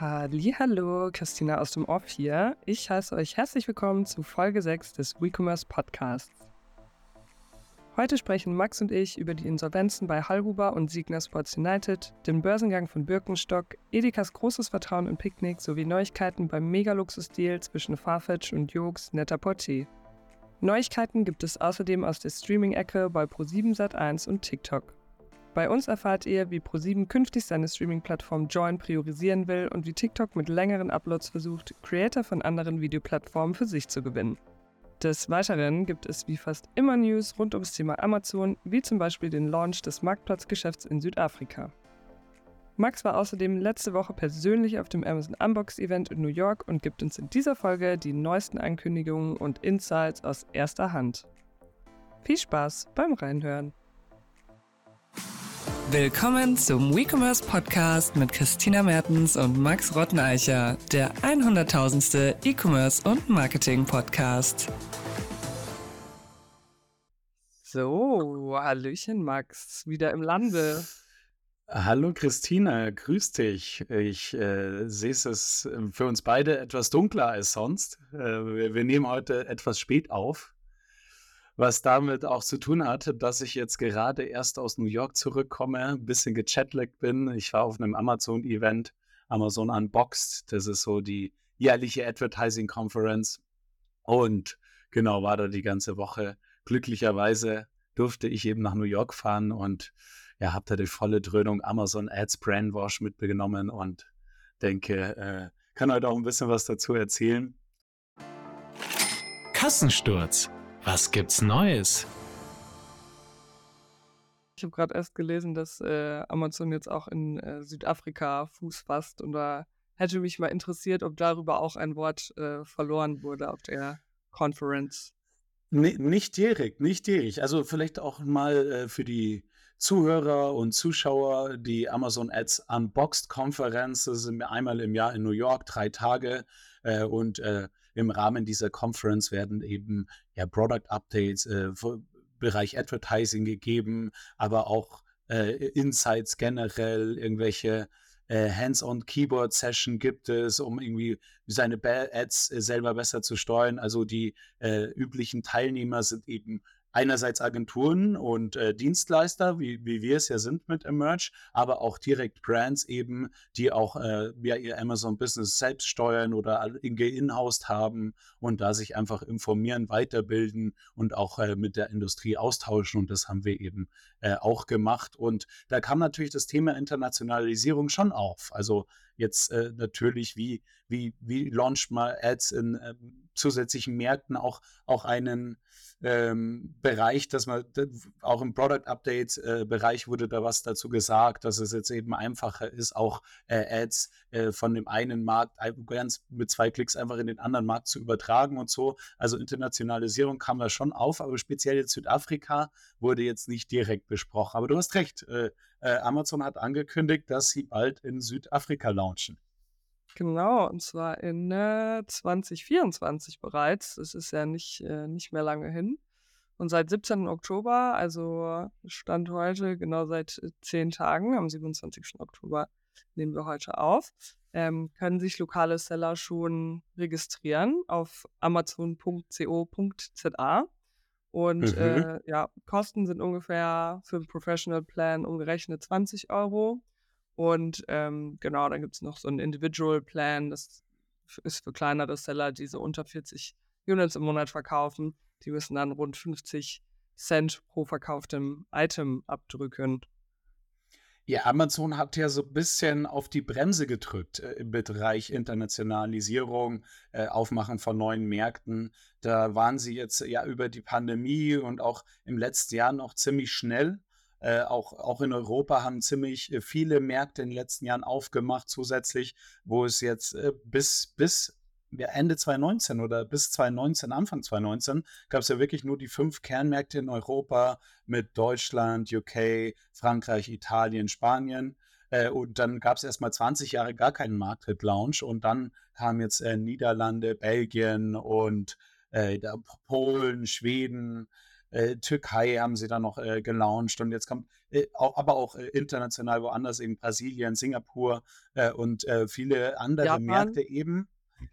Hallo, Christina aus dem Off hier. Ich heiße euch herzlich willkommen zu Folge 6 des WeCommerce Podcasts. Heute sprechen Max und ich über die Insolvenzen bei Hallhuber und Signa Sports United, den Börsengang von Birkenstock, Edekas großes Vertrauen in Picknick sowie Neuigkeiten beim Mega-Luxus-Deal zwischen Farfetch und Joox Net-a-Porter. Neuigkeiten gibt es außerdem aus der Streaming-Ecke bei Pro7 Sat1 und TikTok. Bei uns erfahrt ihr, wie ProSieben künftig seine Streaming-Plattform Join priorisieren will und wie TikTok mit längeren Uploads versucht, Creator von anderen Videoplattformen für sich zu gewinnen. Des Weiteren gibt es wie fast immer News rund ums Thema Amazon, wie zum Beispiel den Launch des Marktplatzgeschäfts in Südafrika. Max war außerdem letzte Woche persönlich auf dem Amazon Unbox Event in New York und gibt uns in dieser Folge die neuesten Ankündigungen und Insights aus erster Hand. Viel Spaß beim Reinhören! Willkommen zum WeCommerce Podcast mit Christina Mertens und Max Rotteneicher, der 100.000. E-Commerce und Marketing Podcast. So, Hallöchen Max, wieder im Lande. Hallo Christina, grüß dich. Ich äh, sehe es für uns beide etwas dunkler als sonst. Äh, wir, wir nehmen heute etwas spät auf was damit auch zu tun hat, dass ich jetzt gerade erst aus New York zurückkomme, ein bisschen gechatlagt bin. Ich war auf einem Amazon-Event, Amazon Unboxed. Das ist so die jährliche Advertising Conference. Und genau, war da die ganze Woche. Glücklicherweise durfte ich eben nach New York fahren und ja, habe da die volle Dröhnung Amazon Ads Brandwash mitgenommen und denke, äh, kann heute auch ein bisschen was dazu erzählen. Kassensturz was gibt's Neues? Ich habe gerade erst gelesen, dass äh, Amazon jetzt auch in äh, Südafrika Fuß fasst und da hätte mich mal interessiert, ob darüber auch ein Wort äh, verloren wurde auf der Conference. Nee, nicht direkt, nicht direkt. Also vielleicht auch mal äh, für die Zuhörer und Zuschauer die Amazon Ads Unboxed Konferenz. Das sind einmal im Jahr in New York, drei Tage. Äh, und äh, im Rahmen dieser Conference werden eben ja Product Updates, äh, Bereich Advertising gegeben, aber auch äh, Insights generell, irgendwelche äh, Hands-on-Keyboard-Session gibt es, um irgendwie seine Ads äh, selber besser zu steuern. Also die äh, üblichen Teilnehmer sind eben einerseits Agenturen und äh, Dienstleister, wie, wie wir es ja sind mit Emerge, aber auch direkt Brands eben, die auch äh, ja, ihr Amazon-Business selbst steuern oder in-housed haben und da sich einfach informieren, weiterbilden und auch äh, mit der Industrie austauschen. Und das haben wir eben äh, auch gemacht. Und da kam natürlich das Thema Internationalisierung schon auf. Also jetzt äh, natürlich, wie, wie, wie launcht man Ads in ähm, zusätzlichen Märkten auch, auch einen ähm, Bereich, dass man auch im Product Update äh, Bereich wurde da was dazu gesagt, dass es jetzt eben einfacher ist, auch äh, Ads äh, von dem einen Markt ganz mit zwei Klicks einfach in den anderen Markt zu übertragen und so. Also Internationalisierung kam da schon auf, aber speziell jetzt Südafrika wurde jetzt nicht direkt besprochen. Aber du hast recht, äh, äh, Amazon hat angekündigt, dass sie bald in Südafrika launchen. Genau, und zwar in äh, 2024 bereits. Es ist ja nicht, äh, nicht mehr lange hin. Und seit 17. Oktober, also Stand heute, genau seit äh, zehn Tagen, am 27. Oktober nehmen wir heute auf, ähm, können sich lokale Seller schon registrieren auf amazon.co.za. Und mhm. äh, ja, Kosten sind ungefähr für einen Professional Plan umgerechnet 20 Euro. Und ähm, genau, dann gibt es noch so ein Individual Plan, das ist für kleinere Seller, die so unter 40 Units im Monat verkaufen. Die müssen dann rund 50 Cent pro verkauftem Item abdrücken. Ja, Amazon hat ja so ein bisschen auf die Bremse gedrückt äh, im Bereich Internationalisierung, äh, Aufmachen von neuen Märkten. Da waren sie jetzt ja über die Pandemie und auch im letzten Jahr noch ziemlich schnell. Äh, auch, auch in Europa haben ziemlich äh, viele Märkte in den letzten Jahren aufgemacht, zusätzlich, wo es jetzt äh, bis, bis Ende 2019 oder bis 2019, Anfang 2019, gab es ja wirklich nur die fünf Kernmärkte in Europa mit Deutschland, UK, Frankreich, Italien, Spanien. Äh, und dann gab es erstmal 20 Jahre gar keinen Market-Launch und dann kamen jetzt äh, Niederlande, Belgien und äh, Polen, Schweden, äh, Türkei haben sie dann noch äh, gelauncht und jetzt kommt, äh, auch, aber auch äh, international woanders, eben Brasilien, Singapur äh, und äh, viele andere Japan. Märkte eben.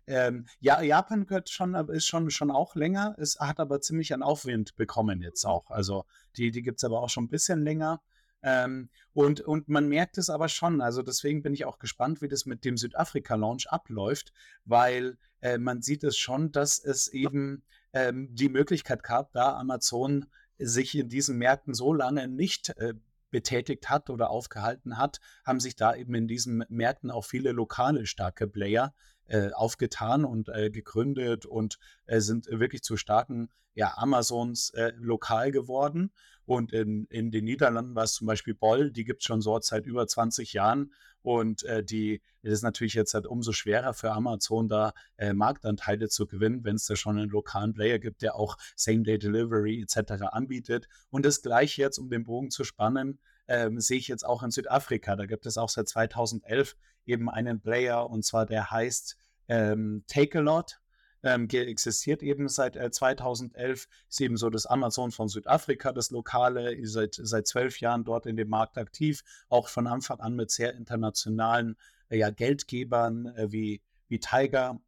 Ähm, ja, Japan gehört schon, ist schon, schon auch länger, es hat aber ziemlich an Aufwind bekommen jetzt auch. Also die, die gibt es aber auch schon ein bisschen länger. Ähm, und, und man merkt es aber schon, also deswegen bin ich auch gespannt, wie das mit dem Südafrika-Launch abläuft, weil äh, man sieht es schon, dass es eben ähm, die Möglichkeit gab, da Amazon sich in diesen Märkten so lange nicht äh, betätigt hat oder aufgehalten hat, haben sich da eben in diesen Märkten auch viele lokale starke Player äh, aufgetan und äh, gegründet und äh, sind wirklich zu starken ja, Amazons äh, lokal geworden. Und in, in den Niederlanden war es zum Beispiel Boll, die gibt es schon so seit über 20 Jahren. Und äh, die, es ist natürlich jetzt halt umso schwerer für Amazon, da Marktanteile zu gewinnen, wenn es da schon einen lokalen Player gibt, der auch Same-Day-Delivery etc. anbietet. Und das gleiche jetzt, um den Bogen zu spannen, ähm, sehe ich jetzt auch in Südafrika. Da gibt es auch seit 2011 eben einen Player und zwar der heißt ähm, Take-A-Lot ähm, existiert eben seit äh, 2011, ist eben so das Amazon von Südafrika, das Lokale, ihr seid seit zwölf Jahren dort in dem Markt aktiv, auch von Anfang an mit sehr internationalen äh, ja, Geldgebern äh, wie, wie Tiger.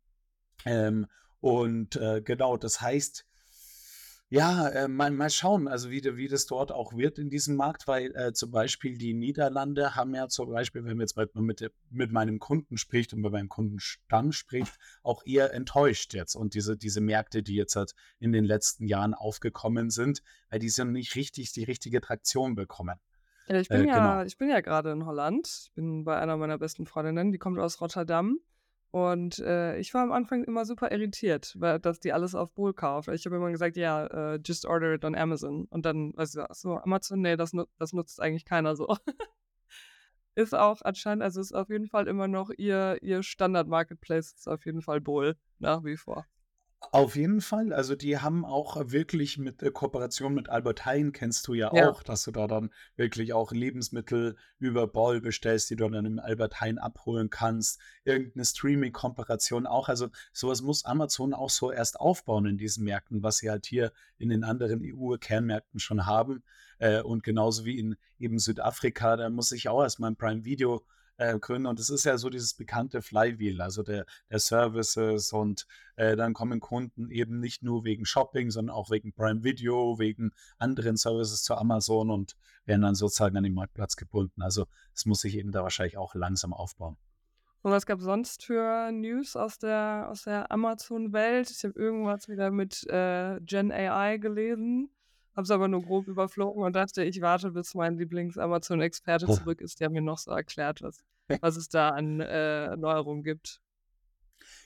Ähm, und äh, genau, das heißt, ja, äh, mal, mal schauen, also wie, wie das dort auch wird in diesem Markt, weil äh, zum Beispiel die Niederlande haben ja zum Beispiel, wenn man jetzt mit, mit, mit meinem Kunden spricht und mit meinem Kundenstamm spricht, auch eher enttäuscht jetzt. Und diese, diese Märkte, die jetzt halt in den letzten Jahren aufgekommen sind, weil die sind nicht richtig die richtige Traktion bekommen. Ja, ich bin äh, ja, genau. ich bin ja gerade in Holland. Ich bin bei einer meiner besten Freundinnen, die kommt aus Rotterdam. Und äh, ich war am Anfang immer super irritiert, weil, dass die alles auf Bull kauft. Ich habe immer gesagt, ja, uh, just order it on Amazon. Und dann, weißt du, so, Amazon, nee, das, das nutzt eigentlich keiner so. ist auch anscheinend, also ist auf jeden Fall immer noch ihr, ihr Standard-Marketplace, ist auf jeden Fall Bull, nach wie vor. Auf jeden Fall. Also, die haben auch wirklich mit äh, Kooperation mit Albert Heijn kennst du ja Ja. auch, dass du da dann wirklich auch Lebensmittel über Ball bestellst, die du dann im Albert Heijn abholen kannst. Irgendeine Streaming-Kooperation auch. Also, sowas muss Amazon auch so erst aufbauen in diesen Märkten, was sie halt hier in den anderen EU-Kernmärkten schon haben. Äh, und genauso wie in eben Südafrika, da muss ich auch erst mal 'n Prime Video äh, gründen. Und es ist ja so dieses bekannte Flywheel, also der, der Services und äh, dann kommen Kunden eben nicht nur wegen Shopping, sondern auch wegen Prime Video, wegen anderen Services zu Amazon und werden dann sozusagen an den Marktplatz gebunden. Also es muss sich eben da wahrscheinlich auch langsam aufbauen. Und was gab es sonst für News aus der, aus der Amazon-Welt? Ich habe irgendwas wieder mit äh, Gen AI gelesen habe es aber nur grob überflogen und dachte, ich warte, bis mein Lieblings-Amazon-Experte zurück ist, der mir noch so erklärt, was, was es da an äh, Neuerungen gibt.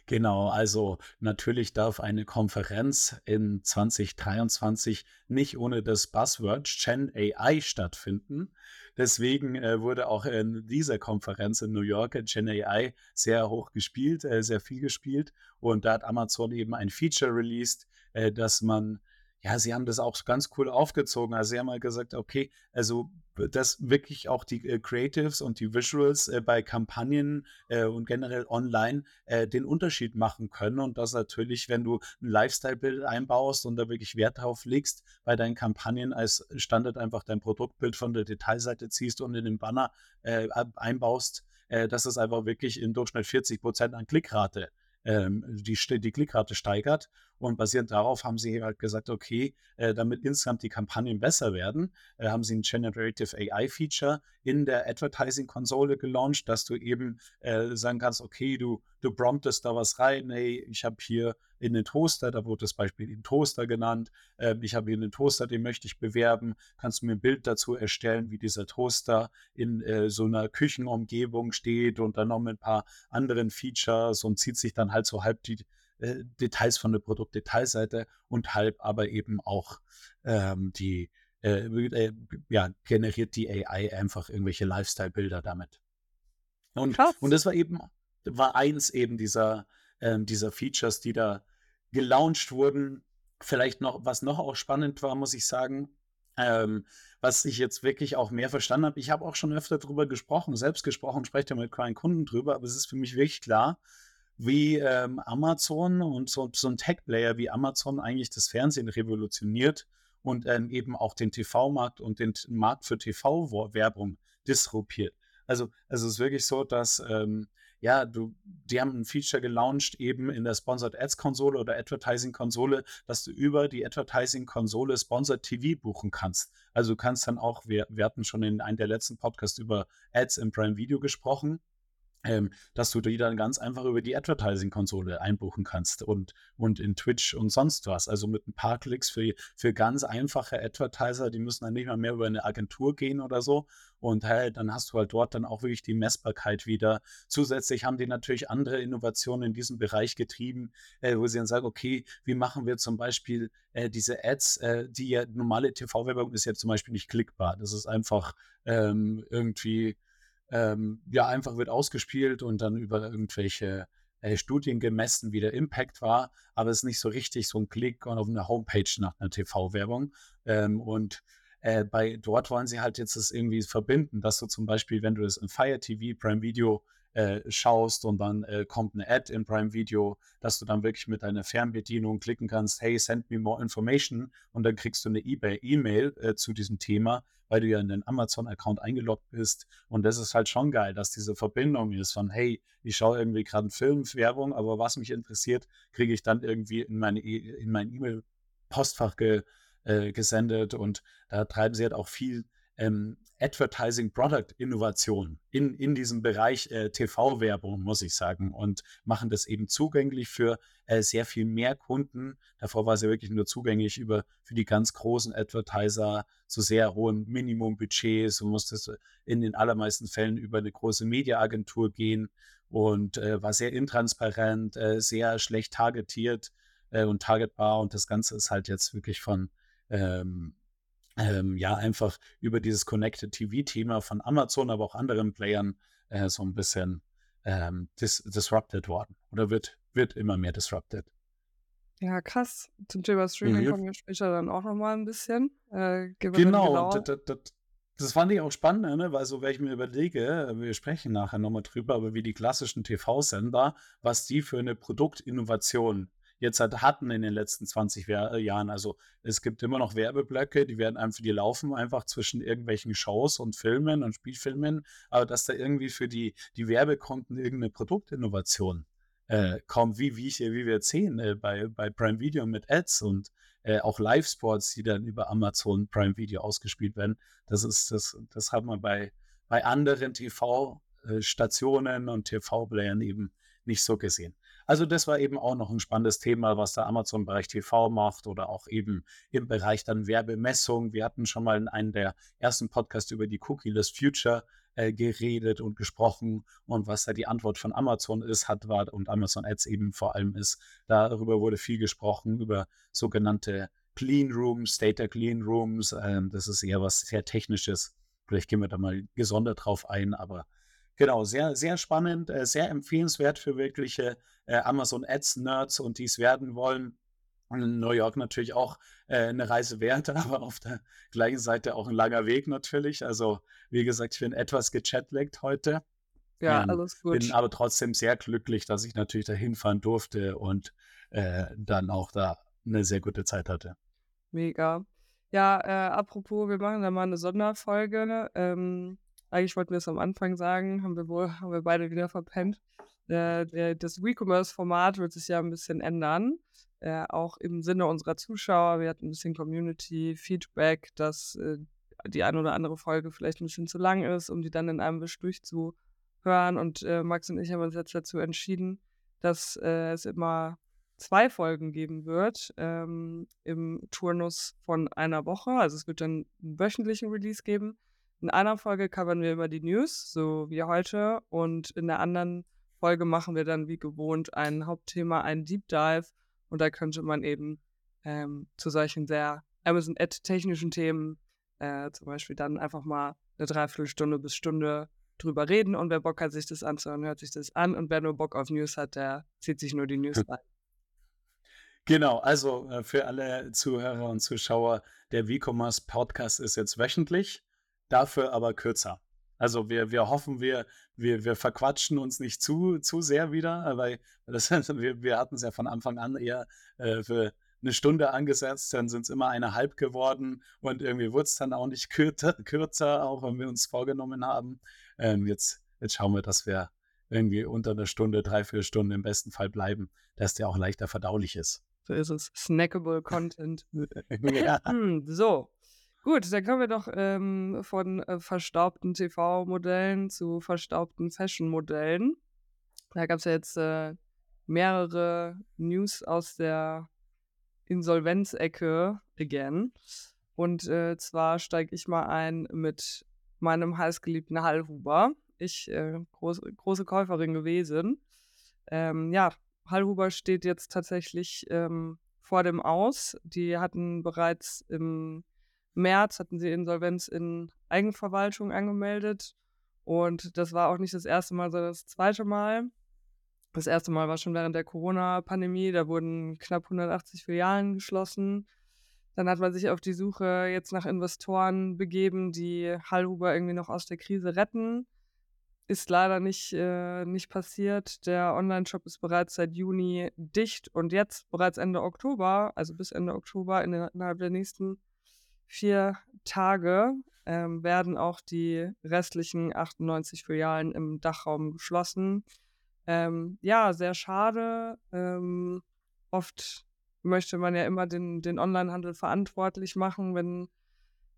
Genau, also natürlich darf eine Konferenz in 2023 nicht ohne das Buzzword Gen AI stattfinden. Deswegen äh, wurde auch in dieser Konferenz in New York Gen AI sehr hoch gespielt, äh, sehr viel gespielt. Und da hat Amazon eben ein Feature released, äh, dass man ja, sie haben das auch ganz cool aufgezogen. Also sie haben halt gesagt, okay, also dass wirklich auch die äh, Creatives und die Visuals äh, bei Kampagnen äh, und generell online äh, den Unterschied machen können und dass natürlich, wenn du ein Lifestyle-Bild einbaust und da wirklich Wert drauf legst, bei deinen Kampagnen als Standard einfach dein Produktbild von der Detailseite ziehst und in den Banner äh, einbaust, äh, dass es einfach wirklich im Durchschnitt 40 Prozent an Klickrate ähm, die, die Klickrate steigert. Und basierend darauf haben sie halt gesagt, okay, äh, damit insgesamt die Kampagnen besser werden, äh, haben sie ein Generative AI-Feature in der Advertising-Konsole gelauncht, dass du eben äh, sagen kannst, okay, du, du promptest da was rein, hey, ich habe hier in den Toaster, da wurde das Beispiel den Toaster genannt, ähm, ich habe hier einen Toaster, den möchte ich bewerben, kannst du mir ein Bild dazu erstellen, wie dieser Toaster in äh, so einer Küchenumgebung steht und dann noch mit ein paar anderen Features und zieht sich dann halt so halb die äh, Details von der Produktdetailseite und halb aber eben auch ähm, die, äh, äh, ja, generiert die AI einfach irgendwelche Lifestyle-Bilder damit. Und, und das war eben, war eins eben dieser, ähm, dieser Features, die da gelauncht wurden. Vielleicht noch, was noch auch spannend war, muss ich sagen, ähm, was ich jetzt wirklich auch mehr verstanden habe. Ich habe auch schon öfter darüber gesprochen, selbst gesprochen, spreche ja mit meinen Kunden drüber, aber es ist für mich wirklich klar, wie ähm, Amazon und so, so ein Tech-Player wie Amazon eigentlich das Fernsehen revolutioniert und ähm, eben auch den TV-Markt und den Markt für TV-Werbung disruptiert. Also, also es ist wirklich so, dass ähm, ja, du, die haben ein Feature gelauncht eben in der Sponsored Ads Konsole oder Advertising Konsole, dass du über die Advertising Konsole Sponsored TV buchen kannst. Also du kannst dann auch, wir, wir hatten schon in einem der letzten Podcasts über Ads im Prime Video gesprochen ähm, dass du die dann ganz einfach über die Advertising-Konsole einbuchen kannst und, und in Twitch und sonst was. Also mit ein paar Klicks für, für ganz einfache Advertiser, die müssen dann nicht mal mehr über eine Agentur gehen oder so. Und hey, dann hast du halt dort dann auch wirklich die Messbarkeit wieder. Zusätzlich haben die natürlich andere Innovationen in diesem Bereich getrieben, äh, wo sie dann sagen, okay, wie machen wir zum Beispiel äh, diese Ads, äh, die ja normale TV-Werbung ist ja zum Beispiel nicht klickbar. Das ist einfach ähm, irgendwie ähm, ja, einfach wird ausgespielt und dann über irgendwelche äh, Studien gemessen, wie der Impact war, aber es ist nicht so richtig so ein Klick auf eine Homepage nach einer TV-Werbung. Ähm, und äh, bei dort wollen sie halt jetzt das irgendwie verbinden, dass du zum Beispiel, wenn du das in Fire TV, Prime Video äh, schaust und dann äh, kommt eine Ad in Prime Video, dass du dann wirklich mit deiner Fernbedienung klicken kannst, hey, send me more information und dann kriegst du eine eBay-E-Mail äh, zu diesem Thema, weil du ja in den Amazon-Account eingeloggt bist. Und das ist halt schon geil, dass diese Verbindung ist von, hey, ich schaue irgendwie gerade eine Filmwerbung, aber was mich interessiert, kriege ich dann irgendwie in, meine e in mein E-Mail-Postfach ge äh, gesendet und da treiben sie halt auch viel ähm, Advertising Product Innovation in, in diesem Bereich äh, TV-Werbung, muss ich sagen, und machen das eben zugänglich für äh, sehr viel mehr Kunden. Davor war ja wirklich nur zugänglich über für die ganz großen Advertiser zu sehr hohen Minimumbudgets und musste in den allermeisten Fällen über eine große Mediaagentur gehen und äh, war sehr intransparent, äh, sehr schlecht targetiert äh, und targetbar und das Ganze ist halt jetzt wirklich von ähm, ähm, ja einfach über dieses Connected TV-Thema von Amazon, aber auch anderen Playern äh, so ein bisschen ähm, dis disrupted worden oder wird, wird immer mehr disrupted. Ja, krass. Zum Thema Streaming mhm. kommen wir später dann auch nochmal ein bisschen. Äh, genau, das, das, das fand ich auch spannend, ne? weil so, wenn ich mir überlege, wir sprechen nachher nochmal drüber, aber wie die klassischen TV-Sender, was die für eine Produktinnovation jetzt halt hatten in den letzten 20 äh, Jahren. Also es gibt immer noch Werbeblöcke, die werden einfach, die laufen einfach zwischen irgendwelchen Shows und Filmen und Spielfilmen, aber dass da irgendwie für die, die Werbekonten irgendeine Produktinnovation äh, kommt, wie, wie, ich, wie wir jetzt sehen äh, bei, bei Prime Video mit Ads und äh, auch Live-Sports, die dann über Amazon Prime Video ausgespielt werden. Das ist, das, das hat man bei, bei anderen TV-Stationen äh, und TV-Playern eben nicht so gesehen. Also das war eben auch noch ein spannendes Thema, was der Amazon-Bereich TV macht oder auch eben im Bereich dann Werbemessung. Wir hatten schon mal in einem der ersten Podcasts über die Cookie-less Future äh, geredet und gesprochen und was da die Antwort von Amazon ist, hat war und Amazon Ads eben vor allem ist. Darüber wurde viel gesprochen, über sogenannte Clean Rooms, Data Clean Rooms. Ähm, das ist eher was sehr Technisches. Vielleicht gehen wir da mal gesondert drauf ein, aber Genau, sehr, sehr spannend, äh, sehr empfehlenswert für wirkliche äh, Amazon Ads Nerds und die es werden wollen. Und in New York natürlich auch äh, eine Reise wert, aber auf der gleichen Seite auch ein langer Weg natürlich. Also, wie gesagt, ich bin etwas gechatlaggt heute. Ja, ähm, alles gut. Bin aber trotzdem sehr glücklich, dass ich natürlich da hinfahren durfte und dann auch da eine sehr gute Zeit hatte. Mega. Ja, apropos, wir machen da mal eine Sonderfolge. Ähm, eigentlich wollten wir es am Anfang sagen, haben wir wohl, haben wir beide wieder verpennt. Äh, der, das WeCommerce-Format wird sich ja ein bisschen ändern. Äh, auch im Sinne unserer Zuschauer. Wir hatten ein bisschen Community-Feedback, dass äh, die eine oder andere Folge vielleicht ein bisschen zu lang ist, um die dann in einem Wisch durchzuhören. Und äh, Max und ich haben uns jetzt dazu entschieden, dass es immer zwei Folgen geben wird ähm, im Turnus von einer Woche. Also es wird dann einen wöchentlichen Release geben. In einer Folge covern wir immer die News, so wie heute, und in der anderen Folge machen wir dann wie gewohnt ein Hauptthema, einen Deep Dive, und da könnte man eben ähm, zu solchen sehr Amazon-Ad-technischen Themen äh, zum Beispiel dann einfach mal eine Dreiviertelstunde bis Stunde drüber reden und wer Bock hat, sich das anzuhören, hört sich das an und wer nur Bock auf News hat, der zieht sich nur die News rein. Genau, also äh, für alle Zuhörer und Zuschauer, der WeCommerce Podcast ist jetzt wöchentlich dafür aber kürzer. Also wir, wir hoffen, wir, wir, wir verquatschen uns nicht zu, zu sehr wieder, weil das, wir, wir hatten es ja von Anfang an eher äh, für eine Stunde angesetzt, dann sind es immer eineinhalb geworden und irgendwie wurde es dann auch nicht kürzer, kürzer, auch wenn wir uns vorgenommen haben. Ähm, jetzt, jetzt schauen wir, dass wir irgendwie unter einer Stunde, drei, vier Stunden im besten Fall bleiben, dass der auch leichter verdaulich ist. So ist es. Snackable Content. ja. Hm, so. Gut, dann kommen wir doch ähm, von äh, verstaubten TV-Modellen zu verstaubten Fashion-Modellen. Da gab es ja jetzt äh, mehrere News aus der Insolvenzecke again. Und äh, zwar steige ich mal ein mit meinem heißgeliebten Hallhuber. Ich, äh, groß, große Käuferin gewesen. Ähm, ja, Hallhuber steht jetzt tatsächlich ähm, vor dem Aus. Die hatten bereits im März hatten sie Insolvenz in Eigenverwaltung angemeldet. Und das war auch nicht das erste Mal, sondern das zweite Mal. Das erste Mal war schon während der Corona-Pandemie. Da wurden knapp 180 Filialen geschlossen. Dann hat man sich auf die Suche jetzt nach Investoren begeben, die Hallhuber irgendwie noch aus der Krise retten. Ist leider nicht, äh, nicht passiert. Der Online-Shop ist bereits seit Juni dicht und jetzt bereits Ende Oktober, also bis Ende Oktober in, innerhalb der nächsten vier Tage, ähm, werden auch die restlichen 98 Filialen im Dachraum geschlossen. Ähm, ja, sehr schade. Ähm, oft möchte man ja immer den, den Onlinehandel verantwortlich machen, wenn,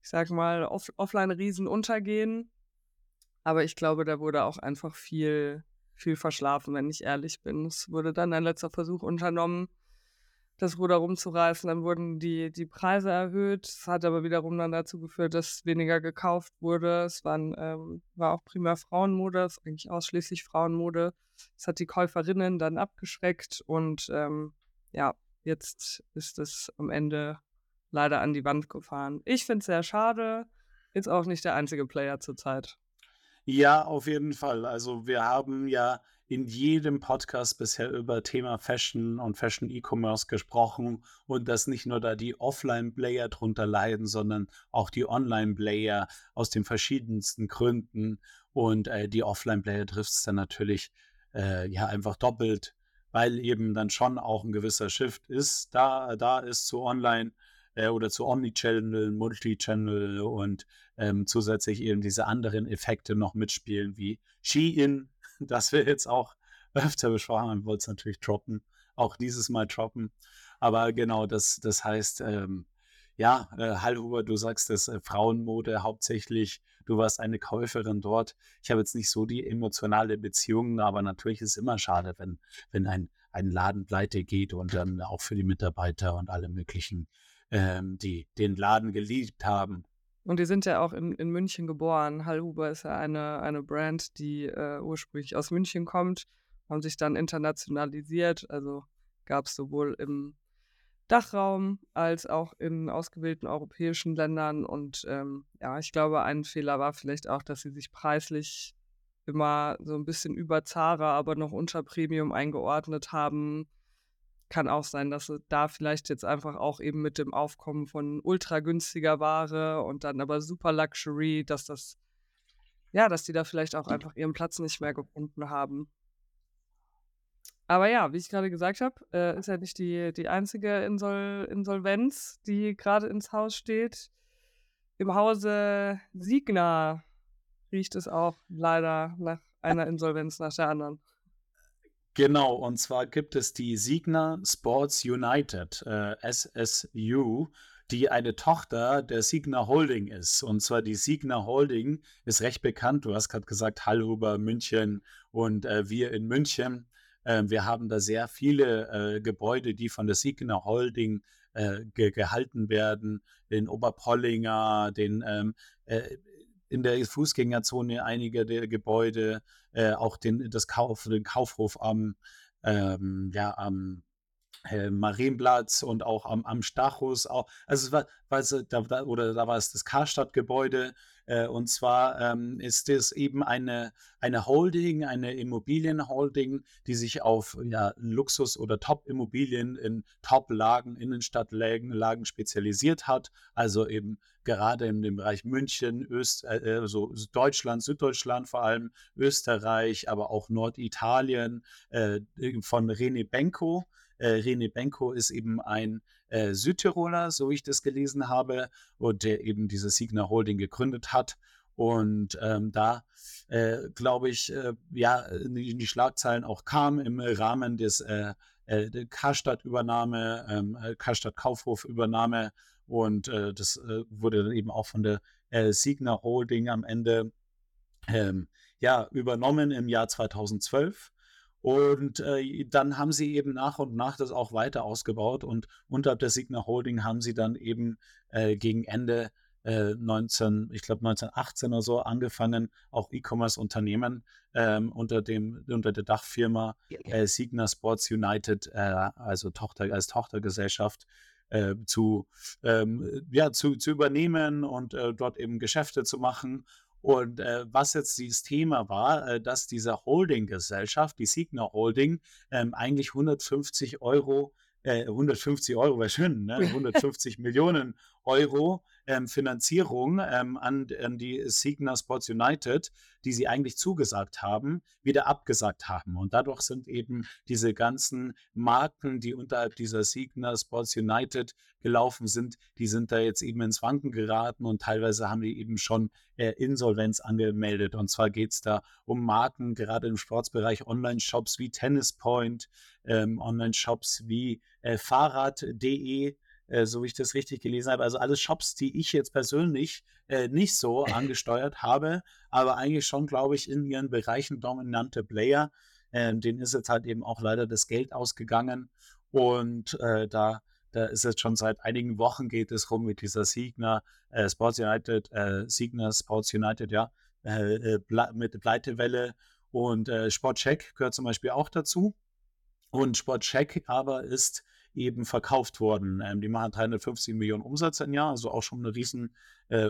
ich sag mal, off Offline-Riesen untergehen. Aber ich glaube, da wurde auch einfach viel, viel verschlafen, wenn ich ehrlich bin. Es wurde dann ein letzter Versuch unternommen, das Ruder rumzureißen. Dann wurden die, die Preise erhöht. Das hat aber wiederum dann dazu geführt, dass weniger gekauft wurde. Es waren, ähm, war auch primär Frauenmode, es ist eigentlich ausschließlich Frauenmode. Das hat die Käuferinnen dann abgeschreckt und ähm, ja, jetzt ist es am Ende leider an die Wand gefahren. Ich finde es sehr schade. Ist auch nicht der einzige Player zurzeit. Ja, auf jeden Fall. Also wir haben ja in jedem Podcast bisher über Thema Fashion und Fashion E-Commerce gesprochen und dass nicht nur da die Offline-Player drunter leiden, sondern auch die Online-Player aus den verschiedensten Gründen. Und äh, die Offline-Player trifft es dann natürlich äh, ja einfach doppelt, weil eben dann schon auch ein gewisser Shift ist, da, da ist zu Online äh, oder zu Omnichannel, Multichannel und ähm, zusätzlich eben diese anderen Effekte noch mitspielen, wie Shein, das wir jetzt auch öfter besprochen haben, wollte es natürlich droppen, auch dieses Mal droppen. Aber genau, das, das heißt, ähm, ja, äh, Hallhuber, du sagst das äh, Frauenmode hauptsächlich. Du warst eine Käuferin dort. Ich habe jetzt nicht so die emotionale Beziehung, aber natürlich ist es immer schade, wenn, wenn ein, ein Laden pleite geht und dann auch für die Mitarbeiter und alle möglichen, ähm, die den Laden geliebt haben, und die sind ja auch in, in München geboren. Hallhuber ist ja eine, eine Brand, die äh, ursprünglich aus München kommt, haben sich dann internationalisiert. Also gab es sowohl im Dachraum als auch in ausgewählten europäischen Ländern. Und ähm, ja, ich glaube, ein Fehler war vielleicht auch, dass sie sich preislich immer so ein bisschen über Zara, aber noch unter Premium eingeordnet haben kann auch sein, dass da vielleicht jetzt einfach auch eben mit dem Aufkommen von ultra günstiger Ware und dann aber super Luxury, dass das, ja, dass die da vielleicht auch einfach ihren Platz nicht mehr gefunden haben. Aber ja, wie ich gerade gesagt habe, äh, ist ja nicht die, die einzige Insol Insolvenz, die gerade ins Haus steht. Im Hause Signa riecht es auch leider nach einer Insolvenz nach der anderen. Genau, und zwar gibt es die Signa Sports United, äh, SSU, die eine Tochter der Signa Holding ist. Und zwar die Signa Holding ist recht bekannt. Du hast gerade gesagt, Hallhuber, München und äh, wir in München. Äh, wir haben da sehr viele äh, Gebäude, die von der Signa Holding äh, ge gehalten werden. Den Oberpollinger, den ähm, äh, in der Fußgängerzone einige der Gebäude, äh, auch den, das Kauf, den Kaufhof am, ähm, ja, am äh, Marienplatz und auch am, am Stachus. Auch, also war, war da, da, oder da war es das Karstadt-Gebäude. Äh, und zwar ähm, ist es eben eine, eine Holding, eine Immobilienholding, die sich auf ja, Luxus- oder Top-Immobilien in Top-Lagen, Innenstadtlagen Lagen spezialisiert hat. Also eben gerade in dem Bereich München, Öst, äh, äh so Deutschland, Süddeutschland vor allem, Österreich, aber auch Norditalien äh, von René Benko. Äh, René Benko ist eben ein äh, Südtiroler, so wie ich das gelesen habe, und der eben diese Signa Holding gegründet hat. Und ähm, da äh, glaube ich, äh, ja, in die, in die, Schlagzeilen auch kam im Rahmen des äh, äh Karstadt-Übernahme, ähm, äh, Karstadt-Kaufhof-Übernahme und das wurde dann eben auch von der Signa Holding am Ende ähm, ja, übernommen im Jahr 2012. Und äh, dann haben sie eben nach und nach das auch weiter ausgebaut und unter der Signa Holding haben sie dann eben äh, gegen Ende 19, äh, ich glaube 1918 oder so angefangen, auch E-Commerce-Unternehmen ähm, unter dem unter der Dachfirma äh, Signa Sports United, äh, also Tochter als Tochtergesellschaft äh, zu ähm, ja zu, zu übernehmen und äh, dort eben Geschäfte zu machen. Und äh, was jetzt dieses Thema war, dass diese Holding-Gesellschaft, die Signa Holding, ähm, eigentlich 150 Euro 150 Euro wäre schön, ne? 150 Millionen Euro ähm, Finanzierung ähm, an, an, die Signa Sports United, die sie eigentlich zugesagt haben, wieder abgesagt haben. Und dadurch sind eben diese ganzen Marken, die unterhalb dieser Signa Sports United gelaufen sind, die sind da jetzt eben ins Wanken geraten und teilweise haben die eben schon äh, Insolvenz angemeldet. Und zwar geht es da um Marken, gerade im Sportsbereich, Online-Shops wie Tennis Point, ähm, Online-Shops wie äh, Fahrrad.de, äh, so wie ich das richtig gelesen habe. Also alles Shops, die ich jetzt persönlich äh, nicht so angesteuert habe, aber eigentlich schon, glaube ich, in ihren Bereichen dominante Player. Äh, denen ist jetzt halt eben auch leider das Geld ausgegangen und äh, da da ist jetzt schon seit einigen Wochen geht es rum mit dieser Signa äh, Sports United, äh, Signa Sports United, ja, mit Pleitewelle und Sportcheck gehört zum Beispiel auch dazu. Und Sportcheck aber ist eben verkauft worden. Ähm, die machen 350 Millionen Umsatz im Jahr, also auch schon ein riesen äh,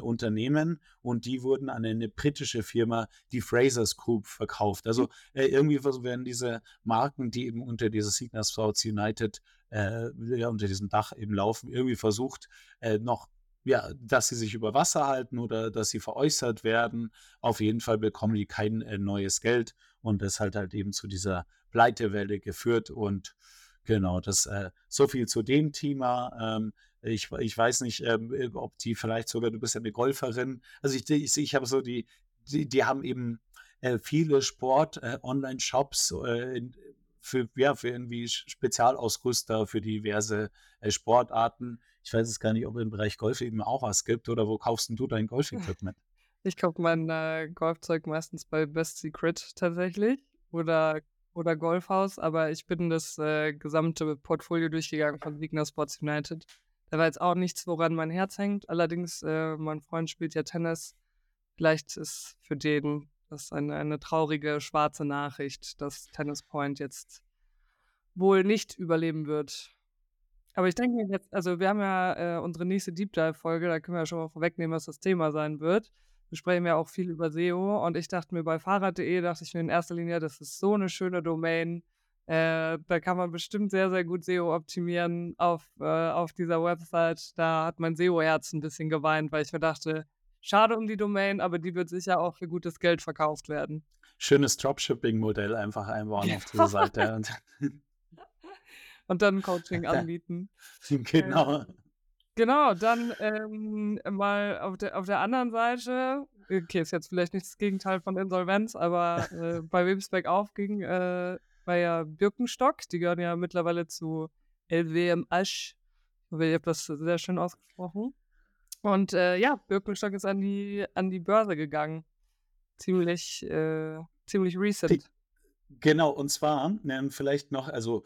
und die wurden an eine britische Firma, die Frasers Group, verkauft. Also äh, irgendwie werden diese Marken, die eben unter dieser Signa Sports United, äh, ja, unter diesem Dach eben laufen, irgendwie versucht, äh, noch ja, dass sie sich über Wasser halten oder dass sie veräußert werden. Auf jeden Fall bekommen die kein äh, neues Geld und das hat halt eben zu dieser Pleitewelle geführt und Genau, das äh, so viel zu dem Thema. Ähm, ich, ich weiß nicht, ähm, äh, ob die vielleicht sogar, du bist ja eine Golferin. Also ich, ich, ich habe so die, die, die haben eben äh, viele Sport-Online-Shops äh, äh für, ja, für irgendwie Spezialausrüster für diverse äh, Sportarten. Ich weiß es gar nicht, ob im Bereich Golf eben auch was gibt oder wo kaufst du dein Golf-Equipment? Ich kaufe mein Golfzeug meistens bei Best Secret tatsächlich oder oder Golfhaus, aber ich bin das äh, gesamte Portfolio durchgegangen von Signa Sports United. Da war jetzt auch nichts, woran mein Herz hängt. Allerdings, äh, mein Freund spielt ja Tennis. Vielleicht ist für den das eine, eine traurige schwarze Nachricht, dass Tennis Point jetzt wohl nicht überleben wird. Aber ich denke jetzt, also wir haben ja äh, unsere nächste Deep Dive-Folge, da können wir ja schon mal vorwegnehmen, was das Thema sein wird wir sprechen ja auch viel über SEO und ich dachte mir bei Fahrrad.de, dachte ich mir in erster Linie, das ist so eine schöne Domain. Äh, da kann man bestimmt sehr, sehr gut SEO optimieren auf, äh, auf dieser Website. Da hat mein SEO-Herz ein bisschen geweint, weil ich mir dachte, schade um die Domain, aber die wird sicher auch für gutes Geld verkauft werden. Schönes Dropshipping-Modell einfach einbauen auf diese Seite. und dann Coaching anbieten. Genau. Genau, dann ähm, mal auf der, auf der anderen Seite, okay, ist jetzt vielleicht nicht das Gegenteil von Insolvenz, aber äh, bei wem es bergauf ging, äh, war ja Birkenstock. Die gehören ja mittlerweile zu LWM Asch. Ich habe das sehr schön ausgesprochen. Und äh, ja, Birkenstock ist an die, an die Börse gegangen. Ziemlich, äh, ziemlich recent. Genau, und zwar ähm, vielleicht noch, also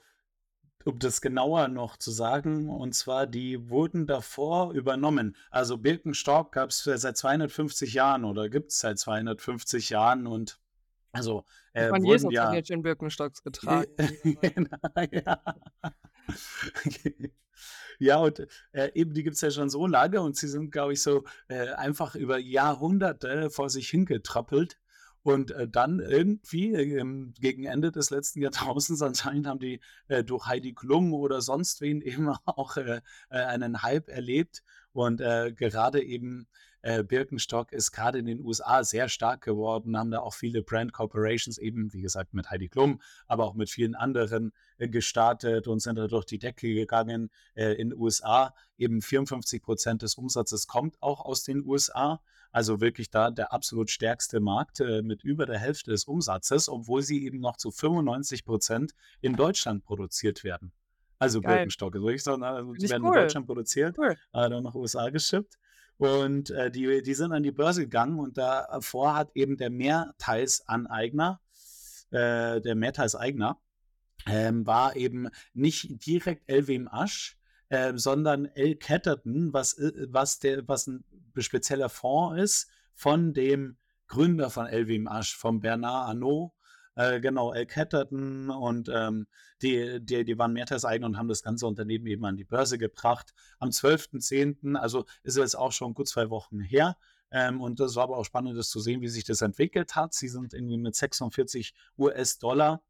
um das genauer noch zu sagen, und zwar, die wurden davor übernommen. Also Birkenstock gab es seit 250 Jahren oder gibt es seit 250 Jahren und also äh, Von Jesus ja, hat in Birkenstocks getragen. genau, ja. ja, und äh, eben die gibt es ja schon so lange und sie sind, glaube ich, so äh, einfach über Jahrhunderte vor sich hingetrappelt. Und äh, dann irgendwie ähm, gegen Ende des letzten Jahrtausends anscheinend haben die äh, durch Heidi Klum oder sonst wen eben auch äh, äh einen Hype erlebt. Und äh, gerade eben äh, Birkenstock ist gerade in den USA sehr stark geworden, haben da auch viele Brand Corporations eben, wie gesagt, mit Heidi Klum, aber auch mit vielen anderen äh, gestartet und sind da durch die Decke gegangen äh, in den USA. Eben 54 Prozent des Umsatzes kommt auch aus den USA. Also wirklich da der absolut stärkste Markt äh, mit über der Hälfte des Umsatzes, obwohl sie eben noch zu 95 Prozent in Deutschland produziert werden. Also Geil. Birkenstock. Also ich sagen, also die werden cool. in Deutschland produziert, cool. äh, dann nach USA geschippt. Und äh, die, die sind an die Börse gegangen und davor hat eben der Mehrteilsaneigner, äh, der Mehrteilseigner, ähm, war eben nicht direkt LWM Asch, äh, sondern L. Catterton, was, äh, was, der, was ein spezieller Fonds ist von dem Gründer von LWM Asch, von Bernard Arnault, äh, genau, El Catterton und ähm, die, die, die waren Mehrteilseigner und haben das ganze Unternehmen eben an die Börse gebracht. Am 12.10., also ist jetzt auch schon gut zwei Wochen her. Ähm, und das war aber auch spannend, das zu sehen, wie sich das entwickelt hat. Sie sind irgendwie mit 46 US-Dollar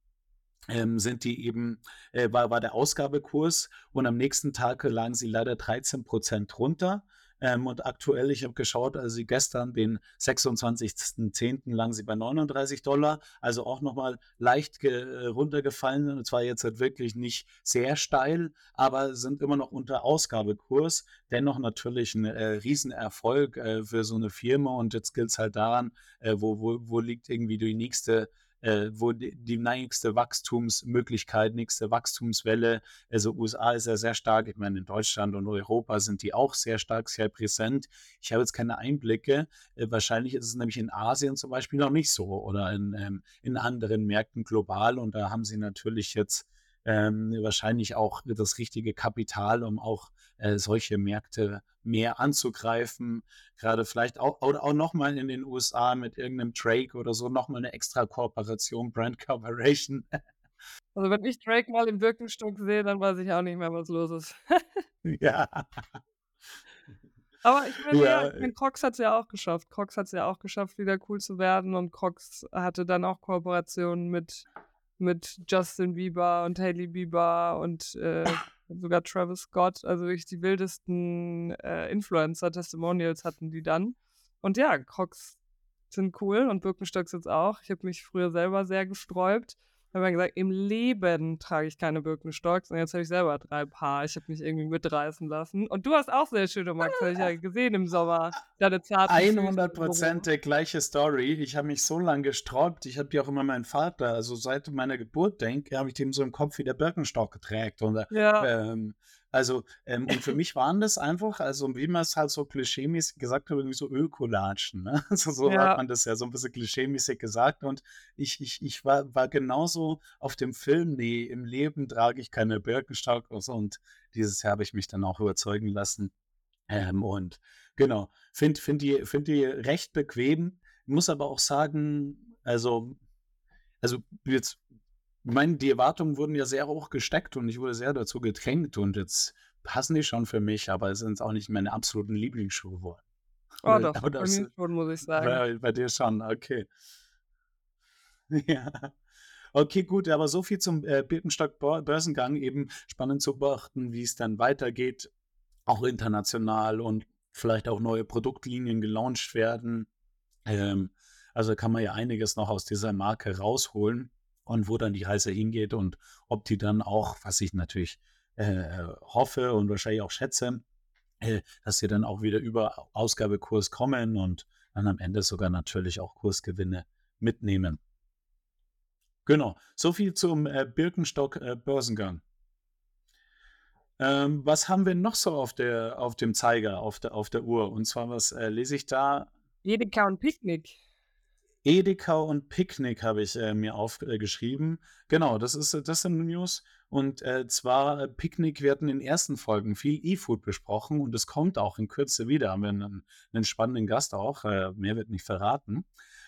ähm, sind die eben, äh, war, war der Ausgabekurs und am nächsten Tag lagen sie leider 13 Prozent runter. Ähm, und aktuell, ich habe geschaut, also gestern, den 26.10., lagen sie bei 39 Dollar, also auch nochmal leicht äh, runtergefallen. Und zwar jetzt halt wirklich nicht sehr steil, aber sind immer noch unter Ausgabekurs. Dennoch natürlich ein äh, Riesenerfolg äh, für so eine Firma. Und jetzt gilt es halt daran, äh, wo, wo, wo liegt irgendwie die nächste äh, wo die, die nächste Wachstumsmöglichkeit, nächste Wachstumswelle, also USA ist ja sehr stark, ich meine in Deutschland und Europa sind die auch sehr stark, sehr präsent. Ich habe jetzt keine Einblicke, äh, wahrscheinlich ist es nämlich in Asien zum Beispiel noch nicht so oder in, ähm, in anderen Märkten global. Und da haben sie natürlich jetzt ähm, wahrscheinlich auch das richtige Kapital, um auch äh, solche Märkte mehr anzugreifen. Gerade vielleicht auch, oder auch nochmal in den USA mit irgendeinem Drake oder so nochmal eine extra Kooperation, Brand Cooperation. Also wenn ich Drake mal im Birkenstock sehe, dann weiß ich auch nicht mehr, was los ist. ja. Aber ich meine, ja, ja, ich Crocs hat es ja auch geschafft. Crocs hat es ja auch geschafft, wieder cool zu werden. Und Crocs hatte dann auch Kooperationen mit, mit Justin Bieber und Hailey Bieber und äh, sogar Travis Scott, also wirklich die wildesten äh, Influencer-Testimonials hatten die dann. Und ja, Crocs sind cool und Birkenstocks jetzt auch. Ich habe mich früher selber sehr gesträubt habe mir gesagt, im Leben trage ich keine Birkenstocks und jetzt habe ich selber drei Paar. Ich habe mich irgendwie mitreißen lassen. Und du hast auch sehr schöne, Max, habe ich ja gesehen im Sommer. Deine zarten 100 Prozent der gleiche Story. Ich habe mich so lange gesträubt. Ich habe ja auch immer meinen Vater, also seit meiner Geburt denke, habe ich dem so im Kopf wie der Birkenstock geträgt. Und, ja. ähm, also, ähm, und für mich waren das einfach, also wie man es halt so klischeemäßig gesagt hat, irgendwie so Ölkollatschen. Ne? Also so ja. hat man das ja so ein bisschen klischeemäßig gesagt. Und ich, ich, ich war, war genauso auf dem Film, nee, im Leben trage ich keine Birkenstock und, so. und dieses Jahr habe ich mich dann auch überzeugen lassen. Ähm, und genau, finde find die, find die recht bequem, muss aber auch sagen, also, also jetzt ich meine, die Erwartungen wurden ja sehr hoch gesteckt und ich wurde sehr dazu gedrängt und jetzt passen die schon für mich, aber es sind auch nicht meine absoluten Lieblingsschuhe geworden. Oh doch, bei mir schon, muss ich sagen. Bei, bei dir schon, okay. Ja. Okay, gut, aber so viel zum äh, Birkenstock-Börsengang. Eben spannend zu beachten, wie es dann weitergeht, auch international und vielleicht auch neue Produktlinien gelauncht werden. Ähm, also kann man ja einiges noch aus dieser Marke rausholen und wo dann die Reise hingeht und ob die dann auch, was ich natürlich äh, hoffe und wahrscheinlich auch schätze, äh, dass sie dann auch wieder über Ausgabekurs kommen und dann am Ende sogar natürlich auch Kursgewinne mitnehmen. Genau, so viel zum äh, Birkenstock äh, Börsengang. Ähm, was haben wir noch so auf, der, auf dem Zeiger, auf der, auf der Uhr? Und zwar, was äh, lese ich da? Edeka und Picknick. Edeka und Picknick habe ich äh, mir aufgeschrieben. Äh, genau, das ist äh, das sind News. Und äh, zwar äh, Picknick, hatten in den ersten Folgen viel E-Food besprochen und es kommt auch in Kürze wieder. Haben wir einen, einen spannenden Gast auch, äh, mehr wird nicht verraten,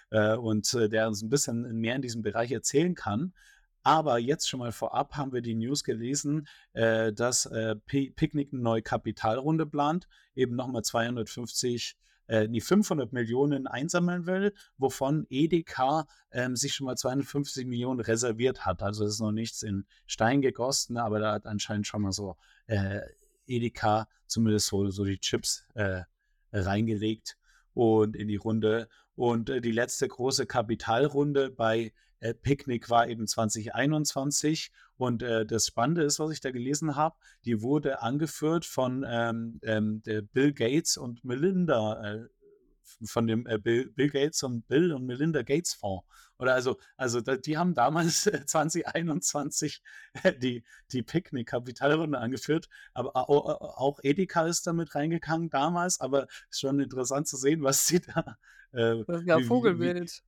und der uns ein bisschen mehr in diesem Bereich erzählen kann. Aber jetzt schon mal vorab haben wir die News gelesen, dass Picknick eine neue Kapitalrunde plant, eben nochmal 250 äh, die 500 Millionen einsammeln will, wovon Edeka ähm, sich schon mal 250 Millionen reserviert hat. Also es ist noch nichts in Stein gegossen, aber da hat anscheinend schon mal so äh, Edeka zumindest so, so die Chips äh, reingelegt und in die Runde. Und äh, die letzte große Kapitalrunde bei äh, Picknick war eben 2021. Und äh, das Spannende ist, was ich da gelesen habe, die wurde angeführt von ähm, ähm, Bill Gates und Melinda, äh, von dem äh, Bill, Bill, Gates und Bill und Melinda Gates Fonds. Oder also, also die haben damals 2021 die, die Picknick-Kapitalrunde angeführt, aber auch Edeka ist damit reingegangen damals, aber ist schon interessant zu sehen, was sie da. Äh, ja, Vogelwild.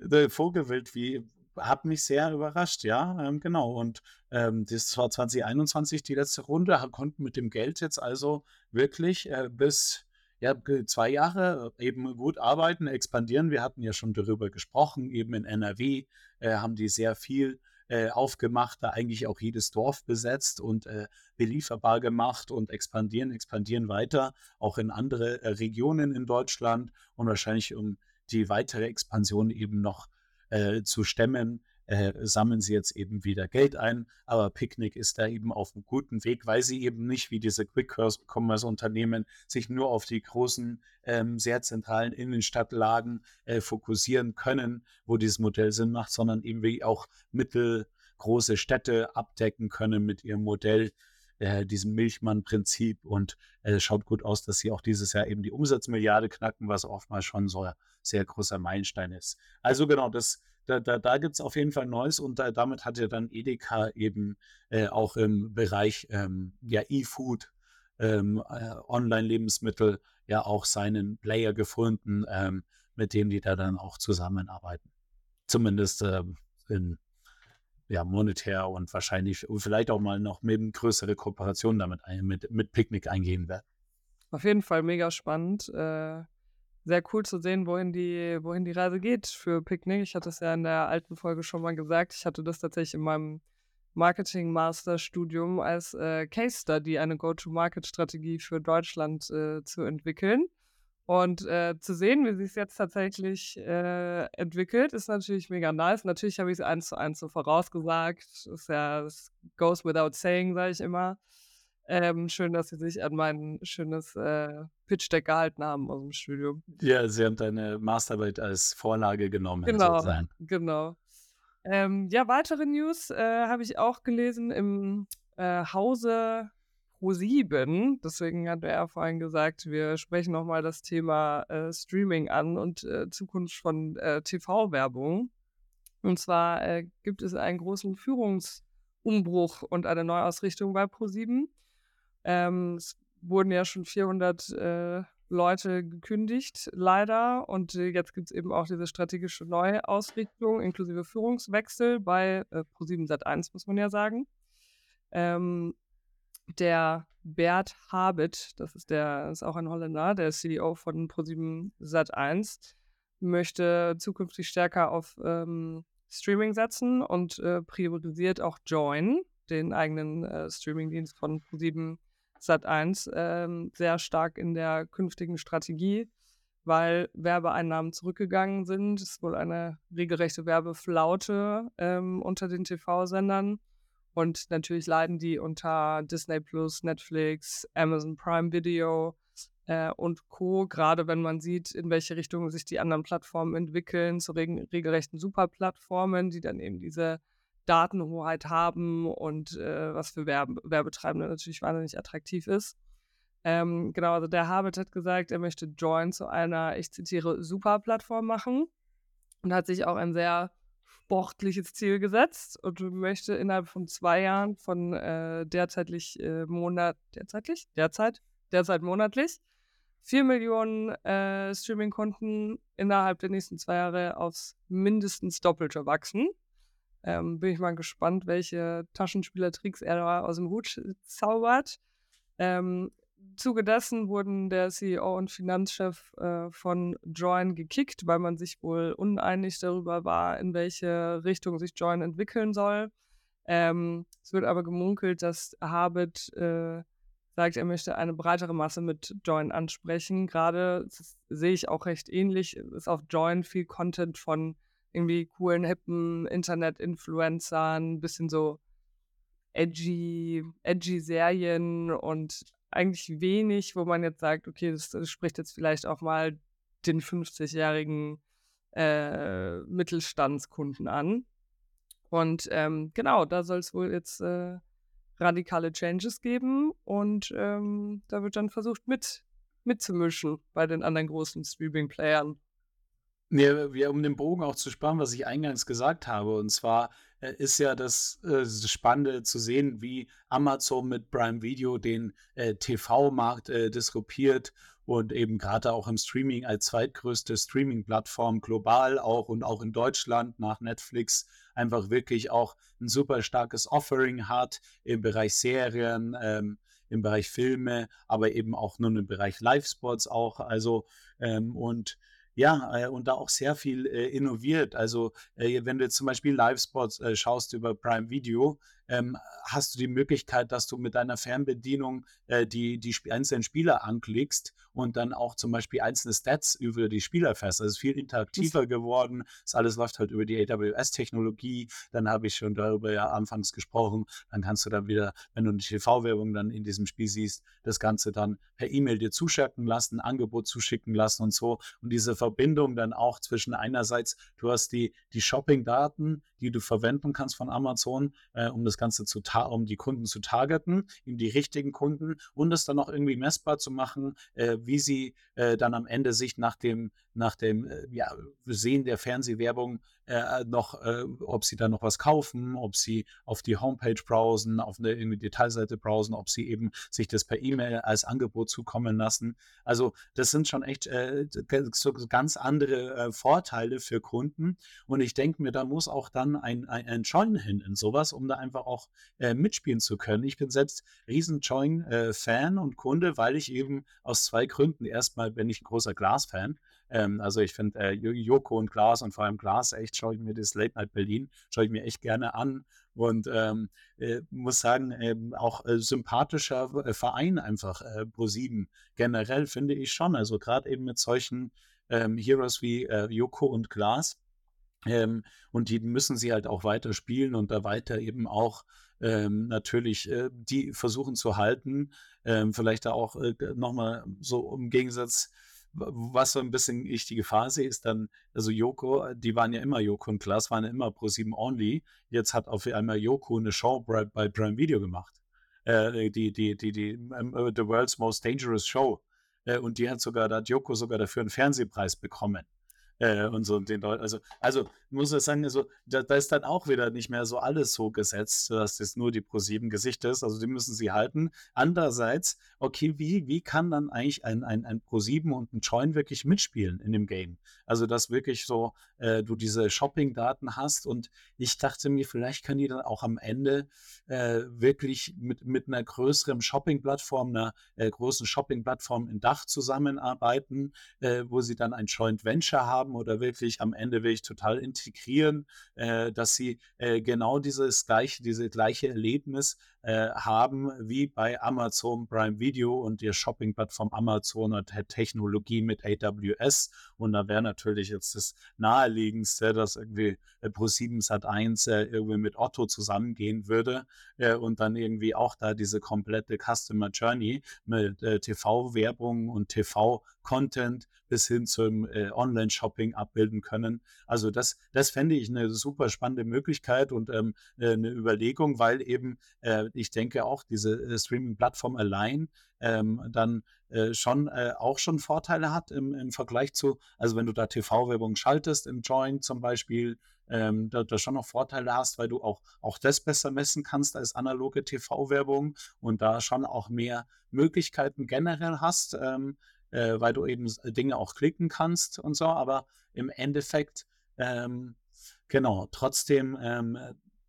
Wie, wie, Vogelwild, wie, hat mich sehr überrascht, ja, ähm, genau. Und ähm, das war 2021 die letzte Runde, konnten mit dem Geld jetzt also wirklich äh, bis ja, zwei Jahre äh, eben gut arbeiten, expandieren. Wir hatten ja schon darüber gesprochen, eben in NRW äh, haben die sehr viel äh, aufgemacht, da eigentlich auch jedes Dorf besetzt und äh, belieferbar gemacht und expandieren, expandieren weiter, auch in andere äh, Regionen in Deutschland und wahrscheinlich um die weitere Expansion eben noch äh, zu stemmen, äh, sammeln sie jetzt eben wieder Geld ein. Aber Picnic ist da eben auf einem guten Weg, weil sie eben nicht wie diese Quick-Commerce-Unternehmen sich nur auf die großen, ähm, sehr zentralen Innenstadtlagen äh, fokussieren können, wo dieses Modell Sinn macht, sondern eben wie auch mittelgroße Städte abdecken können mit ihrem Modell äh, diesem Milchmann-Prinzip und es äh, schaut gut aus, dass sie auch dieses Jahr eben die Umsatzmilliarde knacken, was oftmals schon so ein sehr großer Meilenstein ist. Also genau, das, da, da, da gibt es auf jeden Fall Neues und da, damit hat ja dann Edeka eben äh, auch im Bereich ähm, ja, E-Food, ähm, äh, Online-Lebensmittel ja auch seinen Player gefunden, ähm, mit dem die da dann auch zusammenarbeiten. Zumindest ähm, in ja, monetär und wahrscheinlich vielleicht auch mal noch mit größere Kooperationen damit mit, mit Picknick eingehen werden. Auf jeden Fall mega spannend. Äh, sehr cool zu sehen, wohin die, wohin die Reise geht für Picknick. Ich hatte es ja in der alten Folge schon mal gesagt. Ich hatte das tatsächlich in meinem Marketing-Master-Studium als äh, Case Study, eine Go-to-Market-Strategie für Deutschland äh, zu entwickeln. Und äh, zu sehen, wie sich es jetzt tatsächlich äh, entwickelt, ist natürlich mega nice. Natürlich habe ich es eins zu eins so vorausgesagt. Ist ja, das goes without saying, sage ich immer. Ähm, schön, dass Sie sich an mein schönes äh, Pitch-Deck gehalten haben aus dem Studium. Ja, Sie haben deine Masterarbeit als Vorlage genommen. Genau, sozusagen. genau. Ähm, ja, weitere News äh, habe ich auch gelesen im äh, Hause Pro7. Deswegen hat er vorhin gesagt, wir sprechen nochmal das Thema äh, Streaming an und äh, Zukunft von äh, TV-Werbung. Und zwar äh, gibt es einen großen Führungsumbruch und eine Neuausrichtung bei Pro7. Ähm, es wurden ja schon 400 äh, Leute gekündigt, leider. Und äh, jetzt gibt es eben auch diese strategische Neuausrichtung inklusive Führungswechsel bei äh, Pro7 Sat1, muss man ja sagen. Ähm, der Bert Habit, das ist der, ist auch ein Holländer, der CEO von Pro7 Sat1, möchte zukünftig stärker auf ähm, Streaming setzen und äh, priorisiert auch Join, den eigenen äh, Streamingdienst von Pro7 Sat1, äh, sehr stark in der künftigen Strategie, weil Werbeeinnahmen zurückgegangen sind. Es ist wohl eine regelrechte Werbeflaute ähm, unter den TV-Sendern. Und natürlich leiden die unter Disney Plus, Netflix, Amazon Prime Video äh, und Co. Gerade wenn man sieht, in welche Richtung sich die anderen Plattformen entwickeln, zu reg regelrechten Superplattformen, die dann eben diese Datenhoheit haben und äh, was für Werbe Werbetreibende natürlich wahnsinnig attraktiv ist. Ähm, genau, also der Habit hat gesagt, er möchte Join zu einer, ich zitiere, Superplattform machen und hat sich auch ein sehr sportliches Ziel gesetzt und möchte innerhalb von zwei Jahren von äh, derzeitig äh, Monat, derzeitig? Derzeit? Derzeit monatlich. vier Millionen äh, Streaming-Kunden innerhalb der nächsten zwei Jahre aufs mindestens Doppelte wachsen. Ähm, bin ich mal gespannt, welche Taschenspielertricks er da aus dem Hut zaubert. Ähm, Zuge dessen wurden der CEO und Finanzchef äh, von Join gekickt, weil man sich wohl uneinig darüber war, in welche Richtung sich Join entwickeln soll. Ähm, es wird aber gemunkelt, dass Habit äh, sagt, er möchte eine breitere Masse mit Join ansprechen. Gerade sehe ich auch recht ähnlich, ist auf Join viel Content von irgendwie coolen, hippen Internet-Influencern, bisschen so edgy, edgy Serien und eigentlich wenig, wo man jetzt sagt, okay, das, das spricht jetzt vielleicht auch mal den 50-jährigen äh, Mittelstandskunden an. Und ähm, genau, da soll es wohl jetzt äh, radikale Changes geben und ähm, da wird dann versucht mit, mitzumischen bei den anderen großen Streaming-Playern. Ja, ja, um den Bogen auch zu spannen, was ich eingangs gesagt habe, und zwar äh, ist ja das, äh, das Spannende zu sehen, wie Amazon mit Prime Video den äh, TV-Markt äh, disruptiert und eben gerade auch im Streaming als zweitgrößte Streaming-Plattform global auch und auch in Deutschland nach Netflix einfach wirklich auch ein super starkes Offering hat im Bereich Serien, ähm, im Bereich Filme, aber eben auch nur im Bereich Live-Sports auch. Also ähm, und ja, äh, und da auch sehr viel äh, innoviert. Also, äh, wenn du jetzt zum Beispiel Live-Spots schaust über Prime Video, ähm, hast du die Möglichkeit, dass du mit deiner Fernbedienung äh, die, die einzelnen Spieler anklickst und dann auch zum Beispiel einzelne Stats über die Spieler fährst. Also es ist viel interaktiver geworden. Das alles läuft halt über die AWS-Technologie. Dann habe ich schon darüber ja anfangs gesprochen. Dann kannst du dann wieder, wenn du eine TV-Werbung dann in diesem Spiel siehst, das Ganze dann per E-Mail dir zuschicken lassen, Angebot zuschicken lassen und so. Und diese Verbindung dann auch zwischen einerseits, du hast die, die Shopping-Daten, die du verwenden kannst von Amazon, äh, um das Ganze zu um die Kunden zu targeten, eben die richtigen Kunden und es dann auch irgendwie messbar zu machen, äh, wie sie äh, dann am Ende sich nach dem nach dem äh, ja, Sehen der Fernsehwerbung äh, noch, äh, ob sie da noch was kaufen, ob sie auf die Homepage browsen, auf eine irgendwie Detailseite browsen, ob sie eben sich das per E-Mail als Angebot zukommen lassen. Also das sind schon echt äh, so ganz andere äh, Vorteile für Kunden. Und ich denke mir, da muss auch dann ein, ein, ein Join hin in sowas, um da einfach auch äh, mitspielen zu können. Ich bin selbst riesen Join-Fan und Kunde, weil ich eben aus zwei Gründen. Erstmal bin ich ein großer Glas-Fan. Ähm, also ich finde äh, Joko und Glas und vor allem Glas, echt schaue ich mir das Late Night Berlin, schaue ich mir echt gerne an und ähm, äh, muss sagen, äh, auch äh, sympathischer äh, Verein einfach, äh, Pro7 generell finde ich schon. Also gerade eben mit solchen ähm, Heroes wie äh, Joko und Glas. Ähm, und die müssen sie halt auch weiter spielen und da weiter eben auch ähm, natürlich äh, die versuchen zu halten. Ähm, vielleicht da auch äh, nochmal so im Gegensatz was so ein bisschen ich die Gefahr sehe, ist dann, also Joko, die waren ja immer Joko und Klaas, waren ja immer Pro 7 Only. Jetzt hat auf einmal Joko eine Show bei, Prime Video gemacht. Äh, die, die, die, die, um, The World's Most Dangerous Show. Äh, und die hat sogar, da hat Joko sogar dafür einen Fernsehpreis bekommen äh, und so den Leuten. Also, also muss ich sagen, also, da, da, ist dann auch wieder nicht mehr so alles so gesetzt, dass das nur die Pro7 Gesicht ist. Also die müssen sie halten. Andererseits, okay, wie, wie kann dann eigentlich ein, ein, ein Pro7 und ein Join wirklich mitspielen in dem Game? Also, dass wirklich so äh, du diese Shopping-Daten hast und ich dachte mir, vielleicht können die dann auch am Ende äh, wirklich mit, mit einer größeren Shopping-Plattform, einer äh, großen Shopping-Plattform in Dach zusammenarbeiten, äh, wo sie dann ein Joint Venture haben oder wirklich am Ende wirklich total integrieren, äh, dass sie äh, genau dieses gleiche, diese gleiche Erlebnis äh, haben wie bei Amazon Prime Video und der Shopping-Plattform Amazon und Technologie mit AWS. Und da wäre natürlich jetzt das naheliegendste, dass irgendwie äh, Pro7 Sat1 äh, irgendwie mit Otto zusammengehen würde äh, und dann irgendwie auch da diese komplette Customer Journey mit äh, TV-Werbung und TV-Content bis hin zum äh, Online-Shopping abbilden können. Also das, das fände ich eine super spannende Möglichkeit und ähm, äh, eine Überlegung, weil eben äh, ich denke auch diese äh, Streaming-Plattform allein ähm, dann äh, schon äh, auch schon Vorteile hat im, im Vergleich zu, also wenn du da TV-Werbung schaltest im Join zum Beispiel, ähm, da, da schon noch Vorteile hast, weil du auch, auch das besser messen kannst als analoge TV-Werbung und da schon auch mehr Möglichkeiten generell hast, ähm, äh, weil du eben Dinge auch klicken kannst und so, aber im Endeffekt, ähm, genau, trotzdem ähm,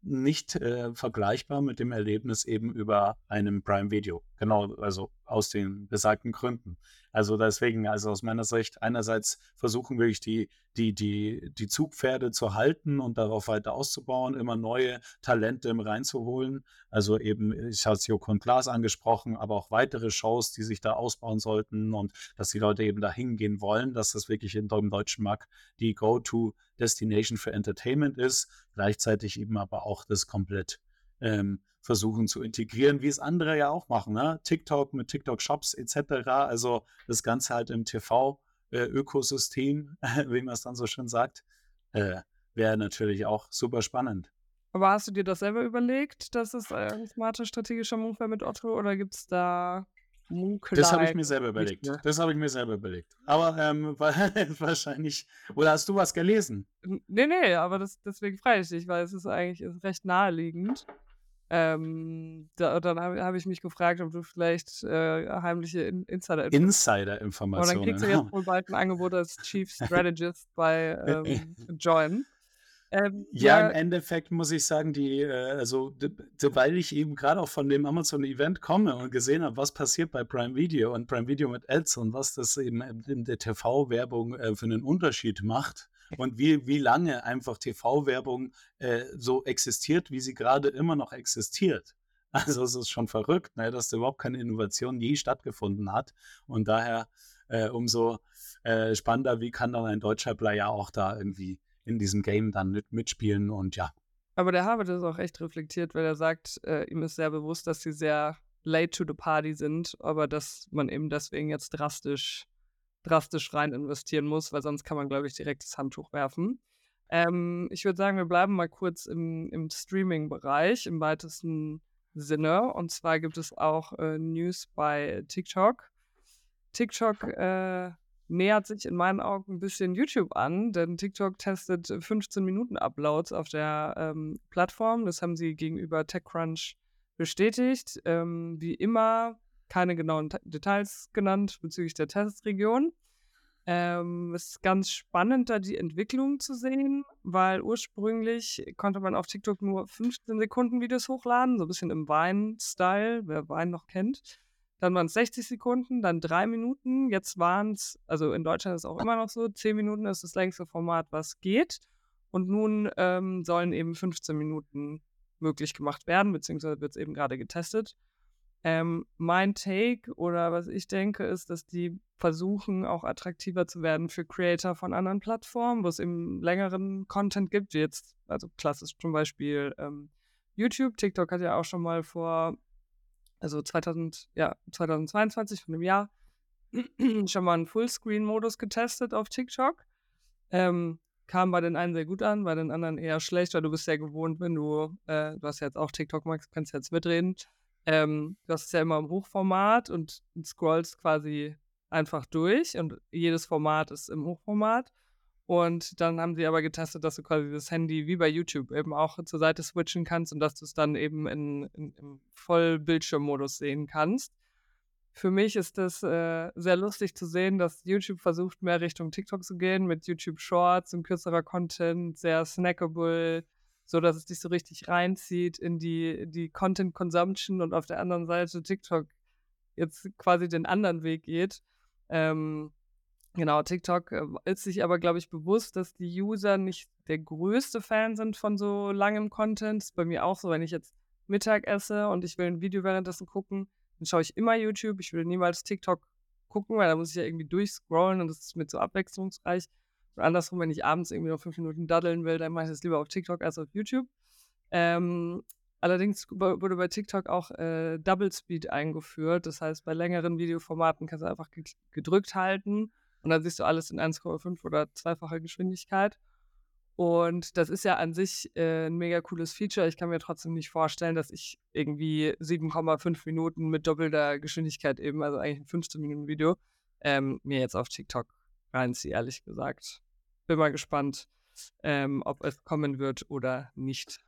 nicht äh, vergleichbar mit dem Erlebnis eben über einem Prime Video. Genau, also aus den besagten Gründen. Also deswegen, also aus meiner Sicht, einerseits versuchen wirklich die, die, die, die Zugpferde zu halten und darauf weiter auszubauen, immer neue Talente reinzuholen. Also eben, ich habe es Joko und Glas angesprochen, aber auch weitere Shows, die sich da ausbauen sollten und dass die Leute eben da hingehen wollen, dass das wirklich in, im deutschen Markt die Go-To-Destination für Entertainment ist, gleichzeitig eben aber auch das komplett ähm, versuchen zu integrieren, wie es andere ja auch machen. Ne? TikTok mit TikTok-Shops etc. Also das Ganze halt im TV-Ökosystem, äh, wie man es dann so schön sagt, äh, wäre natürlich auch super spannend. Aber hast du dir das selber überlegt, dass es ein smarter strategischer Move wäre mit Otto oder gibt es da Munkeleien? Das habe ich mir selber überlegt. Das habe ich mir selber überlegt. Aber ähm, wahrscheinlich, oder hast du was gelesen? Nee, nee, aber das, deswegen freue ich dich, weil es ist eigentlich ist recht naheliegend. Ähm, da, dann habe hab ich mich gefragt, ob du vielleicht äh, heimliche In Insider-Informationen. Insider-Informationen. Aber dann kriegst du jetzt wohl bald ein Angebot als Chief Strategist bei ähm, Join. Ähm, ja, ja, im Endeffekt muss ich sagen, die, äh, also, weil ich eben gerade auch von dem Amazon-Event komme und gesehen habe, was passiert bei Prime Video und Prime Video mit Ads und was das eben in der TV-Werbung äh, für einen Unterschied macht, und wie, wie lange einfach TV-Werbung äh, so existiert, wie sie gerade immer noch existiert. Also es ist schon verrückt, ne, dass da überhaupt keine Innovation je stattgefunden hat. Und daher äh, umso äh, spannender, wie kann dann ein deutscher Player auch da irgendwie in diesem Game dann mit, mitspielen und ja. Aber der Harvard ist auch echt reflektiert, weil er sagt, äh, ihm ist sehr bewusst, dass sie sehr late to the party sind, aber dass man eben deswegen jetzt drastisch drastisch rein investieren muss, weil sonst kann man, glaube ich, direkt das Handtuch werfen. Ähm, ich würde sagen, wir bleiben mal kurz im, im Streaming-Bereich im weitesten Sinne. Und zwar gibt es auch äh, News bei TikTok. TikTok äh, nähert sich in meinen Augen ein bisschen YouTube an, denn TikTok testet 15 Minuten Uploads auf der ähm, Plattform. Das haben sie gegenüber TechCrunch bestätigt. Ähm, wie immer keine genauen Details genannt bezüglich der Testregion. Ähm, es ist ganz spannend, da die Entwicklung zu sehen, weil ursprünglich konnte man auf TikTok nur 15 Sekunden Videos hochladen, so ein bisschen im Wein-Style, wer Wein noch kennt. Dann waren es 60 Sekunden, dann drei Minuten. Jetzt waren es, also in Deutschland ist es auch immer noch so, 10 Minuten ist das längste Format, was geht. Und nun ähm, sollen eben 15 Minuten möglich gemacht werden, beziehungsweise wird es eben gerade getestet. Ähm, mein Take oder was ich denke, ist, dass die versuchen, auch attraktiver zu werden für Creator von anderen Plattformen, wo es eben längeren Content gibt, wie jetzt, also klassisch zum Beispiel ähm, YouTube. TikTok hat ja auch schon mal vor, also 2000, ja, 2022 von dem Jahr, schon mal einen Fullscreen-Modus getestet auf TikTok. Ähm, kam bei den einen sehr gut an, bei den anderen eher schlecht, weil du bist ja gewohnt, wenn du, äh, du hast jetzt auch TikTok, Max, kannst jetzt mitreden, ähm, du hast es ja immer im Hochformat und scrollst quasi einfach durch und jedes Format ist im Hochformat. Und dann haben sie aber getestet, dass du quasi das Handy wie bei YouTube eben auch zur Seite switchen kannst und dass du es dann eben in, in, im Vollbildschirmmodus sehen kannst. Für mich ist es äh, sehr lustig zu sehen, dass YouTube versucht, mehr Richtung TikTok zu gehen mit YouTube Shorts und kürzerer Content, sehr snackable, so dass es dich so richtig reinzieht in die, die Content Consumption und auf der anderen Seite TikTok jetzt quasi den anderen Weg geht. Ähm, genau, TikTok äh, ist sich aber, glaube ich, bewusst, dass die User nicht der größte Fan sind von so langem Content. Das ist bei mir auch so, wenn ich jetzt Mittag esse und ich will ein Video währenddessen gucken, dann schaue ich immer YouTube. Ich will niemals TikTok gucken, weil da muss ich ja irgendwie durchscrollen und das ist mir zu abwechslungsreich. Und andersrum, wenn ich abends irgendwie noch fünf Minuten daddeln will, dann mache ich das lieber auf TikTok als auf YouTube. Ähm, allerdings wurde bei TikTok auch äh, Double Speed eingeführt. Das heißt, bei längeren Videoformaten kannst du einfach gedrückt halten und dann siehst du alles in 1,5 oder zweifacher Geschwindigkeit. Und das ist ja an sich äh, ein mega cooles Feature. Ich kann mir trotzdem nicht vorstellen, dass ich irgendwie 7,5 Minuten mit doppelter Geschwindigkeit eben, also eigentlich ein 15 Minuten Video, ähm, mir jetzt auf TikTok reinziehe, ehrlich gesagt bin mal gespannt, ähm, ob es kommen wird oder nicht.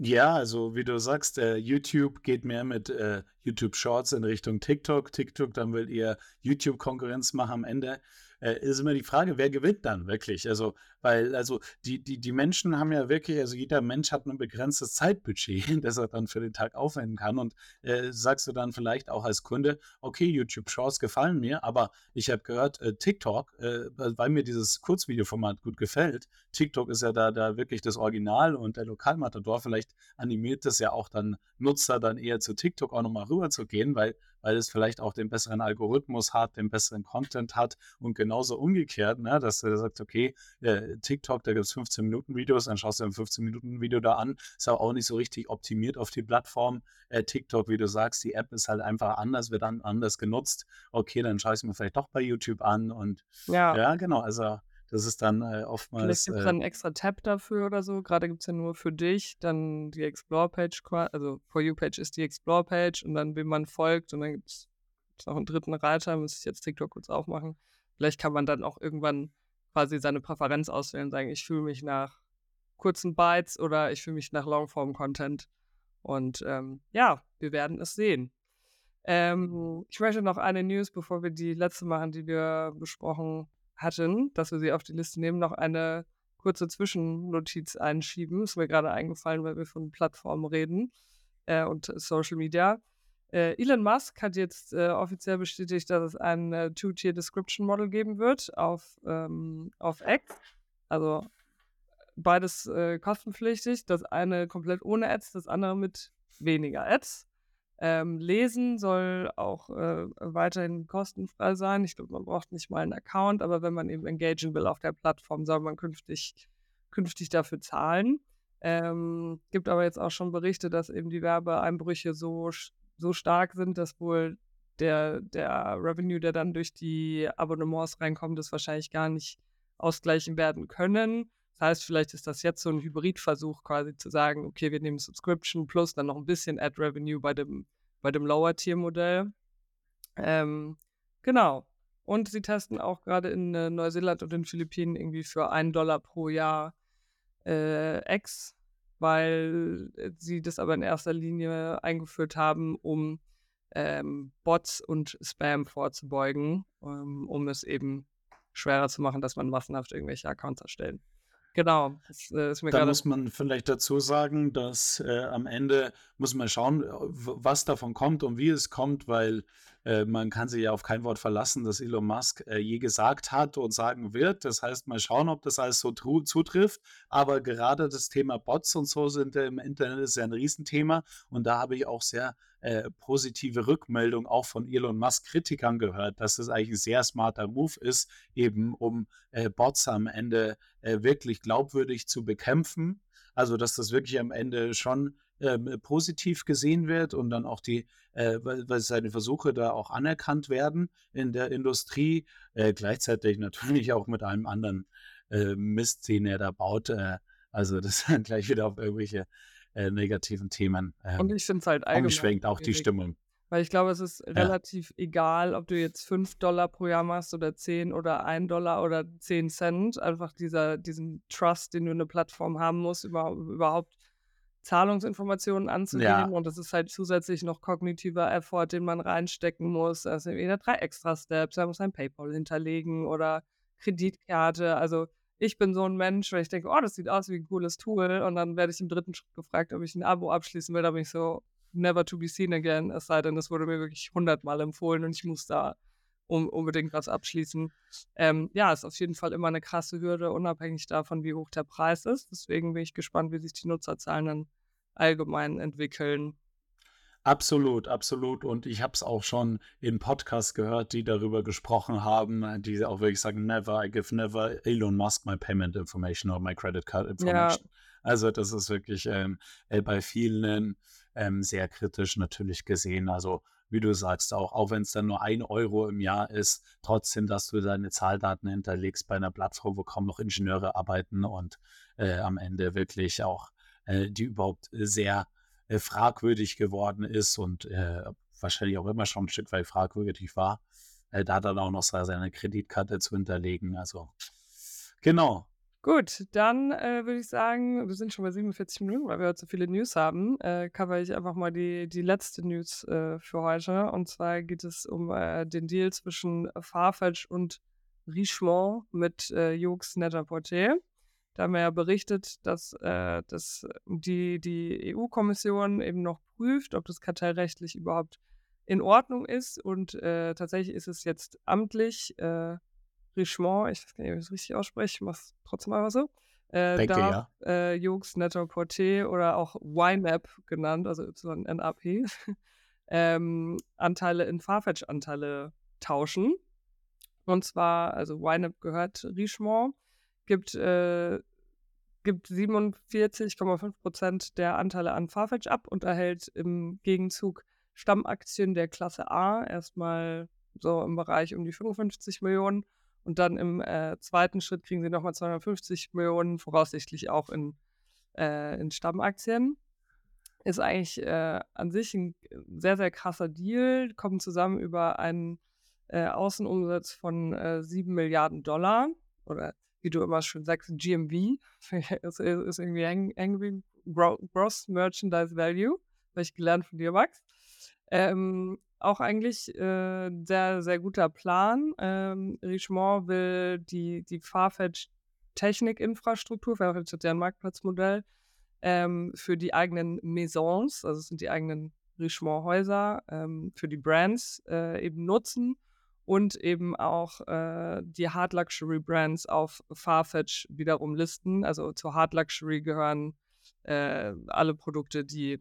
Ja, also wie du sagst, äh, YouTube geht mehr mit äh, YouTube Shorts in Richtung TikTok. TikTok, dann will ihr YouTube-Konkurrenz machen am Ende. Äh, ist immer die Frage, wer gewinnt dann wirklich? Also, weil, also die, die, die Menschen haben ja wirklich, also jeder Mensch hat ein begrenztes Zeitbudget, das er dann für den Tag aufwenden kann. Und äh, sagst du dann vielleicht auch als Kunde, okay, YouTube Shorts gefallen mir, aber ich habe gehört, äh, TikTok, äh, weil mir dieses Kurzvideoformat gut gefällt, TikTok ist ja da, da wirklich das Original und der Lokalmatador, vielleicht animiert das ja auch dann Nutzer dann eher zu TikTok auch nochmal rüber zu gehen, weil weil es vielleicht auch den besseren Algorithmus hat, den besseren Content hat und genauso umgekehrt, ne, dass du sagst, okay, äh, TikTok, da gibt es 15 Minuten Videos, dann schaust du ein 15 Minuten Video da an, ist aber auch nicht so richtig optimiert auf die Plattform. Äh, TikTok, wie du sagst, die App ist halt einfach anders, wird dann anders genutzt. Okay, dann schaue ich es mir vielleicht doch bei YouTube an und ja, ja genau, also das ist dann äh, oftmals. Vielleicht gibt es äh, dann einen extra Tab dafür oder so. Gerade gibt es ja nur für dich dann die Explore-Page, also For You-Page ist die Explore-Page und dann, wem man folgt und dann gibt es noch einen dritten Reiter, muss ich jetzt TikTok kurz aufmachen. Vielleicht kann man dann auch irgendwann quasi seine Präferenz auswählen und sagen, ich fühle mich nach kurzen Bytes oder ich fühle mich nach Longform-Content. Und ähm, ja, wir werden es sehen. Ähm, ich möchte noch eine News, bevor wir die letzte machen, die wir besprochen hatten, dass wir sie auf die Liste nehmen, noch eine kurze Zwischennotiz einschieben. Ist mir gerade eingefallen, weil wir von Plattformen reden äh, und Social Media. Äh, Elon Musk hat jetzt äh, offiziell bestätigt, dass es ein äh, Two-Tier Description Model geben wird auf, ähm, auf X. Also beides äh, kostenpflichtig. Das eine komplett ohne Ads, das andere mit weniger Ads. Ähm, lesen soll auch äh, weiterhin kostenfrei sein. Ich glaube, man braucht nicht mal einen Account, aber wenn man eben engagen will auf der Plattform, soll man künftig, künftig dafür zahlen. Ähm, gibt aber jetzt auch schon Berichte, dass eben die Werbeeinbrüche so, so stark sind, dass wohl der, der Revenue, der dann durch die Abonnements reinkommt, das wahrscheinlich gar nicht ausgleichen werden können. Das heißt, vielleicht ist das jetzt so ein Hybridversuch, quasi zu sagen, okay, wir nehmen Subscription plus dann noch ein bisschen Ad Revenue bei dem, bei dem Lower-Tier-Modell. Ähm, genau. Und sie testen auch gerade in äh, Neuseeland und den Philippinen irgendwie für einen Dollar pro Jahr äh, X, weil äh, sie das aber in erster Linie eingeführt haben, um ähm, Bots und Spam vorzubeugen, ähm, um es eben schwerer zu machen, dass man massenhaft irgendwelche Accounts erstellt. Genau, das äh, ist mir Da muss man vielleicht dazu sagen, dass äh, am Ende muss man schauen, äh, was davon kommt und wie es kommt, weil äh, man kann sich ja auf kein Wort verlassen, das Elon Musk äh, je gesagt hat und sagen wird. Das heißt, mal schauen, ob das alles so zutrifft. Aber gerade das Thema Bots und so sind im Internet ist ja ein Riesenthema und da habe ich auch sehr äh, positive Rückmeldung auch von Elon Musk Kritikern gehört, dass es eigentlich ein sehr smarter Move ist, eben um äh, Bots am Ende äh, wirklich glaubwürdig zu bekämpfen. Also dass das wirklich am Ende schon ähm, positiv gesehen wird und dann auch die, äh, weil, weil, seine Versuche da auch anerkannt werden in der Industrie, äh, gleichzeitig natürlich auch mit einem anderen äh, Mist, den er da baut. also das dann gleich wieder auf irgendwelche äh, negativen Themen ähm, Und ich finde es halt allgemein umschwenkt auch die Stimmung. Weil ich glaube, es ist ja. relativ egal, ob du jetzt 5 Dollar pro Jahr machst oder 10 oder 1 Dollar oder 10 Cent. Einfach dieser, diesen Trust, den du in eine Plattform haben musst, über, überhaupt Zahlungsinformationen anzunehmen. Ja. Und das ist halt zusätzlich noch kognitiver Effort, den man reinstecken muss. Also wieder drei extra Steps. Er muss ein PayPal hinterlegen oder Kreditkarte. Also ich bin so ein Mensch, weil ich denke, oh, das sieht aus wie ein cooles Tool. Und dann werde ich im dritten Schritt gefragt, ob ich ein Abo abschließen will. Da bin ich so, never to be seen again. Es sei denn, es wurde mir wirklich hundertmal empfohlen und ich muss da um, unbedingt was abschließen. Ähm, ja, ist auf jeden Fall immer eine krasse Hürde, unabhängig davon, wie hoch der Preis ist. Deswegen bin ich gespannt, wie sich die Nutzerzahlen dann allgemein entwickeln. Absolut, absolut. Und ich habe es auch schon in Podcasts gehört, die darüber gesprochen haben, die auch wirklich sagen, never, I give never Elon Musk my payment information or my credit card information. Ja. Also das ist wirklich ähm, äh, bei vielen ähm, sehr kritisch natürlich gesehen. Also wie du sagst, auch, auch wenn es dann nur ein Euro im Jahr ist, trotzdem, dass du deine Zahldaten hinterlegst bei einer Plattform, wo kaum noch Ingenieure arbeiten und äh, am Ende wirklich auch äh, die überhaupt sehr äh, fragwürdig geworden ist und äh, wahrscheinlich auch immer schon ein Stück weit fragwürdig war, äh, da dann auch noch seine Kreditkarte zu hinterlegen. Also genau. Gut, dann äh, würde ich sagen, wir sind schon bei 47 Minuten, weil wir heute so viele News haben. Äh, cover ich einfach mal die, die letzte News äh, für heute. Und zwar geht es um den Deal zwischen Farfetch und Richemont mit äh, Jux Net-a-Porter. Da haben wir ja berichtet, dass, äh, dass die, die EU-Kommission eben noch prüft, ob das kartellrechtlich überhaupt in Ordnung ist. Und äh, tatsächlich ist es jetzt amtlich. Äh, Richemont, ich weiß gar nicht, ob ich es richtig ausspreche, ich mache es trotzdem einfach so. Äh, Denke, darf, ja. Äh, Jux Net-a-Porter oder auch YNAB genannt, also YNAP, ähm, Anteile in Farfetch-Anteile tauschen. Und zwar, also YNAB gehört Richemont, gibt, äh, gibt 47,5 Prozent der Anteile an Farfetch ab und erhält im Gegenzug Stammaktien der Klasse A, erstmal so im Bereich um die 55 Millionen. Und dann im äh, zweiten Schritt kriegen sie nochmal 250 Millionen, voraussichtlich auch in, äh, in Stammaktien ist eigentlich äh, an sich ein sehr, sehr krasser Deal. Kommen zusammen über einen äh, Außenumsatz von äh, 7 Milliarden Dollar. Oder wie du immer schön sagst, GMV. ist, ist irgendwie hängen Gross Merchandise Value. Habe ich gelernt von dir, Max. Ähm, auch eigentlich äh, sehr, sehr guter Plan. Ähm, Richemont will die, die Farfetch Technikinfrastruktur, Farfetch hat ja ein Marktplatzmodell, ähm, für die eigenen Maisons, also es sind die eigenen Richemont-Häuser, ähm, für die Brands äh, eben nutzen und eben auch äh, die Hard Luxury Brands auf Farfetch wiederum listen. Also zur Hard Luxury gehören äh, alle Produkte, die,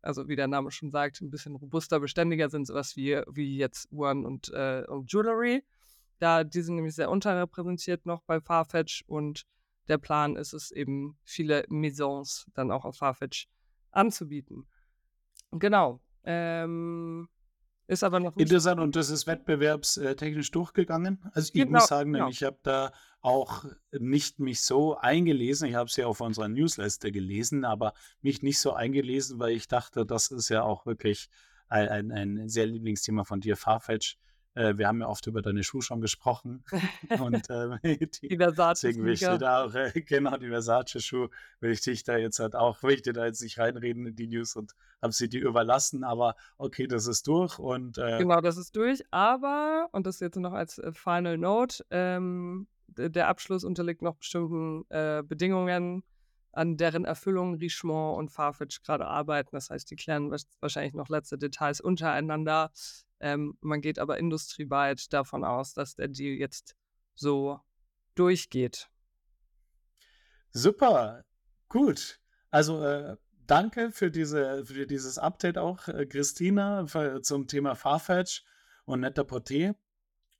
also wie der Name schon sagt, ein bisschen robuster, beständiger sind, sowas wie, wie jetzt Uhren und, äh, und Jewelry. Da, die sind nämlich sehr unterrepräsentiert noch bei Farfetch und der Plan ist es eben, viele Maisons dann auch auf Farfetch anzubieten. Genau. Ähm, ist aber noch Interessant und das ist wettbewerbstechnisch durchgegangen. Also ich genau, muss sagen, genau. ich habe da auch nicht mich so eingelesen. Ich habe es ja auf unserer Newsletter gelesen, aber mich nicht so eingelesen, weil ich dachte, das ist ja auch wirklich ein, ein, ein sehr Lieblingsthema von dir, Farfetch. Äh, wir haben ja oft über deine Schuhe schon gesprochen. Und äh, die, die deswegen will ich dir da auch, äh, genau, die Versace-Schuh, will ich dich da jetzt halt auch, will ich dir da jetzt nicht reinreden in die News und habe sie dir überlassen, aber okay, das ist durch und äh, Genau, das ist durch, aber, und das jetzt noch als äh, Final Note, ähm, der Abschluss unterliegt noch bestimmten Bedingungen, an deren Erfüllung Richemont und Farfetch gerade arbeiten. Das heißt, die klären wahrscheinlich noch letzte Details untereinander. Ähm, man geht aber industrieweit davon aus, dass der Deal jetzt so durchgeht. Super, gut. Also äh, danke für, diese, für dieses Update auch, äh, Christina, für, zum Thema Farfetch und Netter Porté.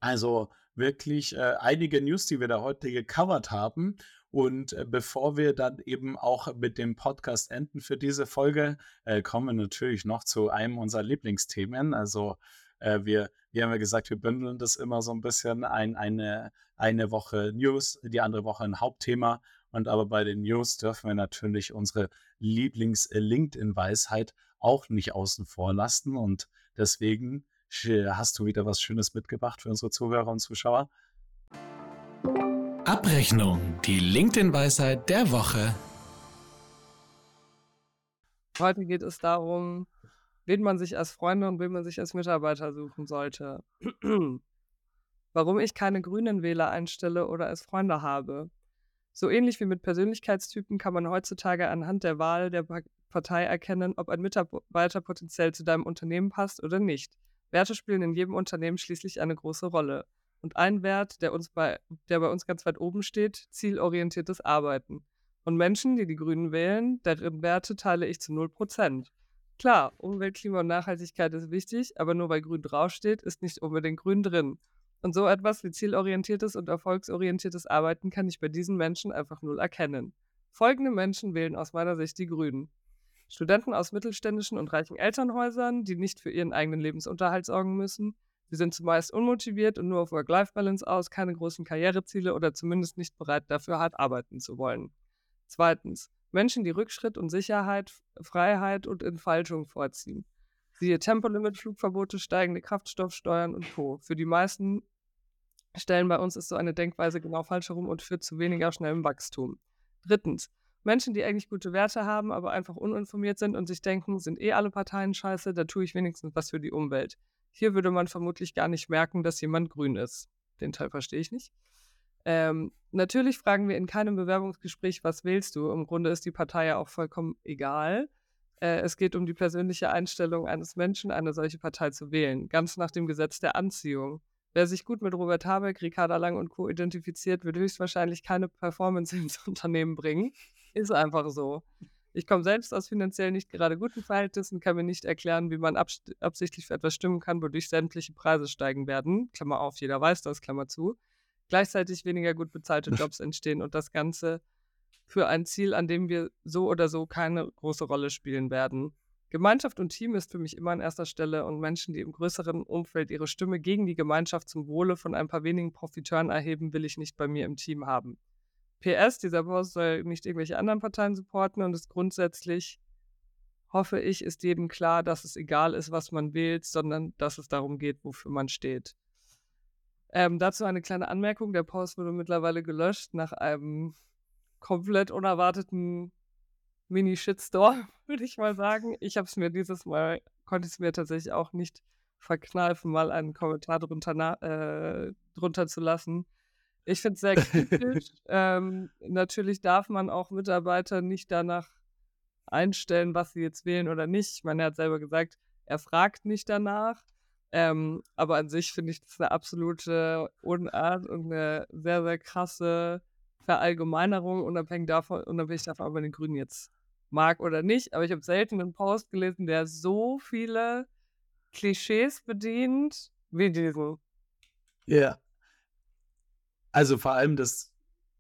Also wirklich äh, einige News, die wir da heute gecovert haben. Und äh, bevor wir dann eben auch mit dem Podcast enden für diese Folge, äh, kommen wir natürlich noch zu einem unserer Lieblingsthemen. Also äh, wir, wir haben ja gesagt, wir bündeln das immer so ein bisschen. Ein, eine, eine Woche News, die andere Woche ein Hauptthema. Und aber bei den News dürfen wir natürlich unsere Lieblings-LinkedIn-Weisheit auch nicht außen vor lassen. Und deswegen hast du wieder was Schönes mitgebracht für unsere Zuhörer und Zuschauer. Abrechnung, die LinkedIn-Weisheit der Woche. Heute geht es darum, wen man sich als Freunde und wen man sich als Mitarbeiter suchen sollte. Warum ich keine grünen Wähler einstelle oder als Freunde habe. So ähnlich wie mit Persönlichkeitstypen kann man heutzutage anhand der Wahl der Partei erkennen, ob ein Mitarbeiter potenziell zu deinem Unternehmen passt oder nicht. Werte spielen in jedem Unternehmen schließlich eine große Rolle. Und ein Wert, der, uns bei, der bei uns ganz weit oben steht, zielorientiertes Arbeiten. Und Menschen, die die Grünen wählen, deren Werte teile ich zu 0%. Klar, Umwelt, Klima und Nachhaltigkeit ist wichtig, aber nur weil grün draufsteht, ist nicht unbedingt grün drin. Und so etwas wie zielorientiertes und erfolgsorientiertes Arbeiten kann ich bei diesen Menschen einfach null erkennen. Folgende Menschen wählen aus meiner Sicht die Grünen. Studenten aus mittelständischen und reichen Elternhäusern, die nicht für ihren eigenen Lebensunterhalt sorgen müssen. Sie sind zumeist unmotiviert und nur auf Work-Life-Balance aus, keine großen Karriereziele oder zumindest nicht bereit dafür hart arbeiten zu wollen. Zweitens. Menschen, die Rückschritt und Sicherheit, Freiheit und Entfaltung vorziehen. Siehe Tempolimit, Flugverbote, steigende Kraftstoffsteuern und Co. Für die meisten Stellen bei uns ist so eine Denkweise genau falsch herum und führt zu weniger schnellem Wachstum. Drittens. Menschen, die eigentlich gute Werte haben, aber einfach uninformiert sind und sich denken, sind eh alle Parteien scheiße, da tue ich wenigstens was für die Umwelt. Hier würde man vermutlich gar nicht merken, dass jemand grün ist. Den Teil verstehe ich nicht. Ähm, natürlich fragen wir in keinem Bewerbungsgespräch, was wählst du? Im Grunde ist die Partei ja auch vollkommen egal. Äh, es geht um die persönliche Einstellung eines Menschen, eine solche Partei zu wählen, ganz nach dem Gesetz der Anziehung. Wer sich gut mit Robert Habeck, Ricarda Lang und Co. identifiziert, wird höchstwahrscheinlich keine Performance ins Unternehmen bringen. Ist einfach so. Ich komme selbst aus finanziell nicht gerade guten Verhältnissen, kann mir nicht erklären, wie man absichtlich für etwas stimmen kann, wodurch sämtliche Preise steigen werden. Klammer auf, jeder weiß das, Klammer zu. Gleichzeitig weniger gut bezahlte Jobs entstehen und das Ganze für ein Ziel, an dem wir so oder so keine große Rolle spielen werden. Gemeinschaft und Team ist für mich immer an erster Stelle und Menschen, die im größeren Umfeld ihre Stimme gegen die Gemeinschaft zum Wohle von ein paar wenigen Profiteuren erheben, will ich nicht bei mir im Team haben. PS, dieser Post soll nicht irgendwelche anderen Parteien supporten und ist grundsätzlich, hoffe ich, ist jedem klar, dass es egal ist, was man wählt, sondern dass es darum geht, wofür man steht. Ähm, dazu eine kleine Anmerkung. Der Post wurde mittlerweile gelöscht nach einem komplett unerwarteten Mini-Shitstorm, würde ich mal sagen. Ich habe es mir dieses Mal, konnte es mir tatsächlich auch nicht verkneifen, mal einen Kommentar drunter, äh, drunter zu lassen. Ich finde es sehr kritisch. ähm, natürlich darf man auch Mitarbeiter nicht danach einstellen, was sie jetzt wählen oder nicht. Ich meine, er hat selber gesagt, er fragt nicht danach. Ähm, aber an sich finde ich das eine absolute Unart und eine sehr, sehr krasse Verallgemeinerung, unabhängig davon, unabhängig davon, ob man den Grünen jetzt mag oder nicht. Aber ich habe selten einen Post gelesen, der so viele Klischees bedient wie diesen. Ja. Also vor allem das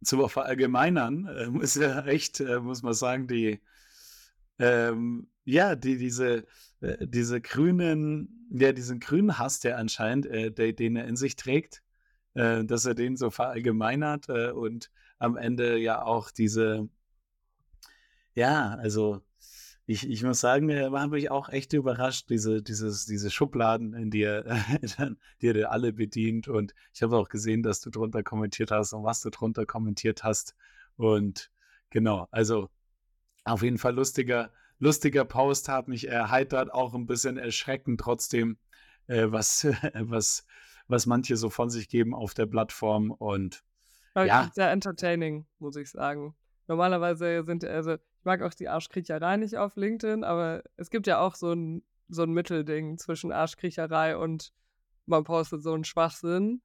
zu verallgemeinern, äh, ist ja echt, äh, muss man sagen, die, ähm, ja, die, diese, äh, diese grünen, ja, diesen grünen Hass, der anscheinend, äh, der, den er in sich trägt, äh, dass er den so verallgemeinert äh, und am Ende ja auch diese, ja, also ich, ich muss sagen, da war mich auch echt überrascht, diese, dieses, diese Schubladen, in die er, die er alle bedient. Und ich habe auch gesehen, dass du drunter kommentiert hast und was du drunter kommentiert hast. Und genau, also auf jeden Fall lustiger, lustiger Post, hat mich erheitert, auch ein bisschen erschreckend trotzdem, äh, was, was, was manche so von sich geben auf der Plattform. Und ja. Sehr entertaining, muss ich sagen. Normalerweise sind, also ich mag auch die Arschkriecherei nicht auf LinkedIn, aber es gibt ja auch so ein, so ein Mittelding zwischen Arschkriecherei und man postet so einen Schwachsinn.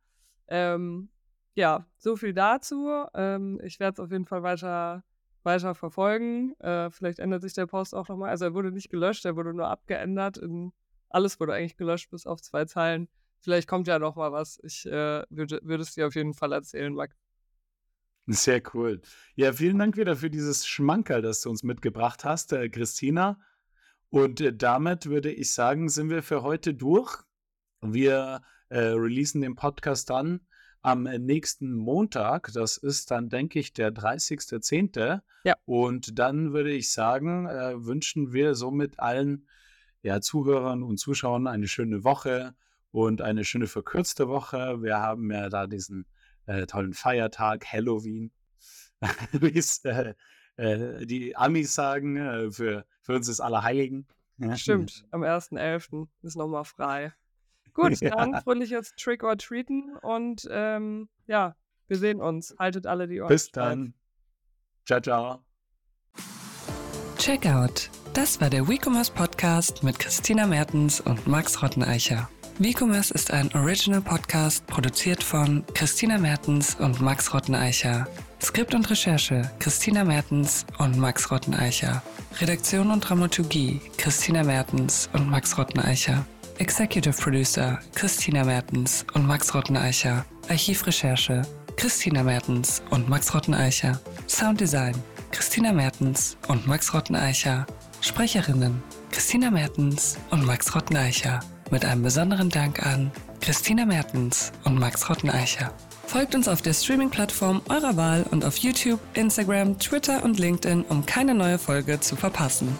Ähm, ja, so viel dazu. Ähm, ich werde es auf jeden Fall weiter, weiter verfolgen. Äh, vielleicht ändert sich der Post auch nochmal. Also er wurde nicht gelöscht, er wurde nur abgeändert. In, alles wurde eigentlich gelöscht, bis auf zwei Zeilen. Vielleicht kommt ja noch mal was. Ich äh, würde, es dir auf jeden Fall erzählen, Max. Sehr cool. Ja, vielen Dank wieder für dieses Schmankerl, das du uns mitgebracht hast, äh, Christina. Und äh, damit würde ich sagen, sind wir für heute durch. Wir äh, releasen den Podcast dann am nächsten Montag. Das ist dann, denke ich, der 30.10. Ja. Und dann würde ich sagen, äh, wünschen wir somit allen ja, Zuhörern und Zuschauern eine schöne Woche und eine schöne verkürzte Woche. Wir haben ja da diesen äh, tollen Feiertag, Halloween, wie es äh, äh, die Amis sagen, äh, für, für uns ist Allerheiligen. Stimmt, am 1.11. ist nochmal frei. Gut, ja. dann fröhliches Trick or Treaten und ähm, ja, wir sehen uns. Haltet alle die Ohren. Bis dann. Ciao, ciao. Checkout. Das war der WeCommerce Podcast mit Christina Mertens und Max Rotteneicher. WeCommerce ist ein Original Podcast, produziert von Christina Mertens und Max Rotteneicher. Skript und Recherche Christina Mertens und Max Rotteneicher. Redaktion und Dramaturgie Christina Mertens und Max Rotteneicher. Executive Producer Christina Mertens und Max Rotteneicher. Archivrecherche Christina Mertens und Max Rotteneicher. Sounddesign Christina Mertens und Max Rotteneicher. Sprecherinnen Christina Mertens und Max Rotteneicher mit einem besonderen Dank an Christina Mertens und Max Rotteneicher. Folgt uns auf der Streaming-Plattform eurer Wahl und auf YouTube, Instagram, Twitter und LinkedIn, um keine neue Folge zu verpassen.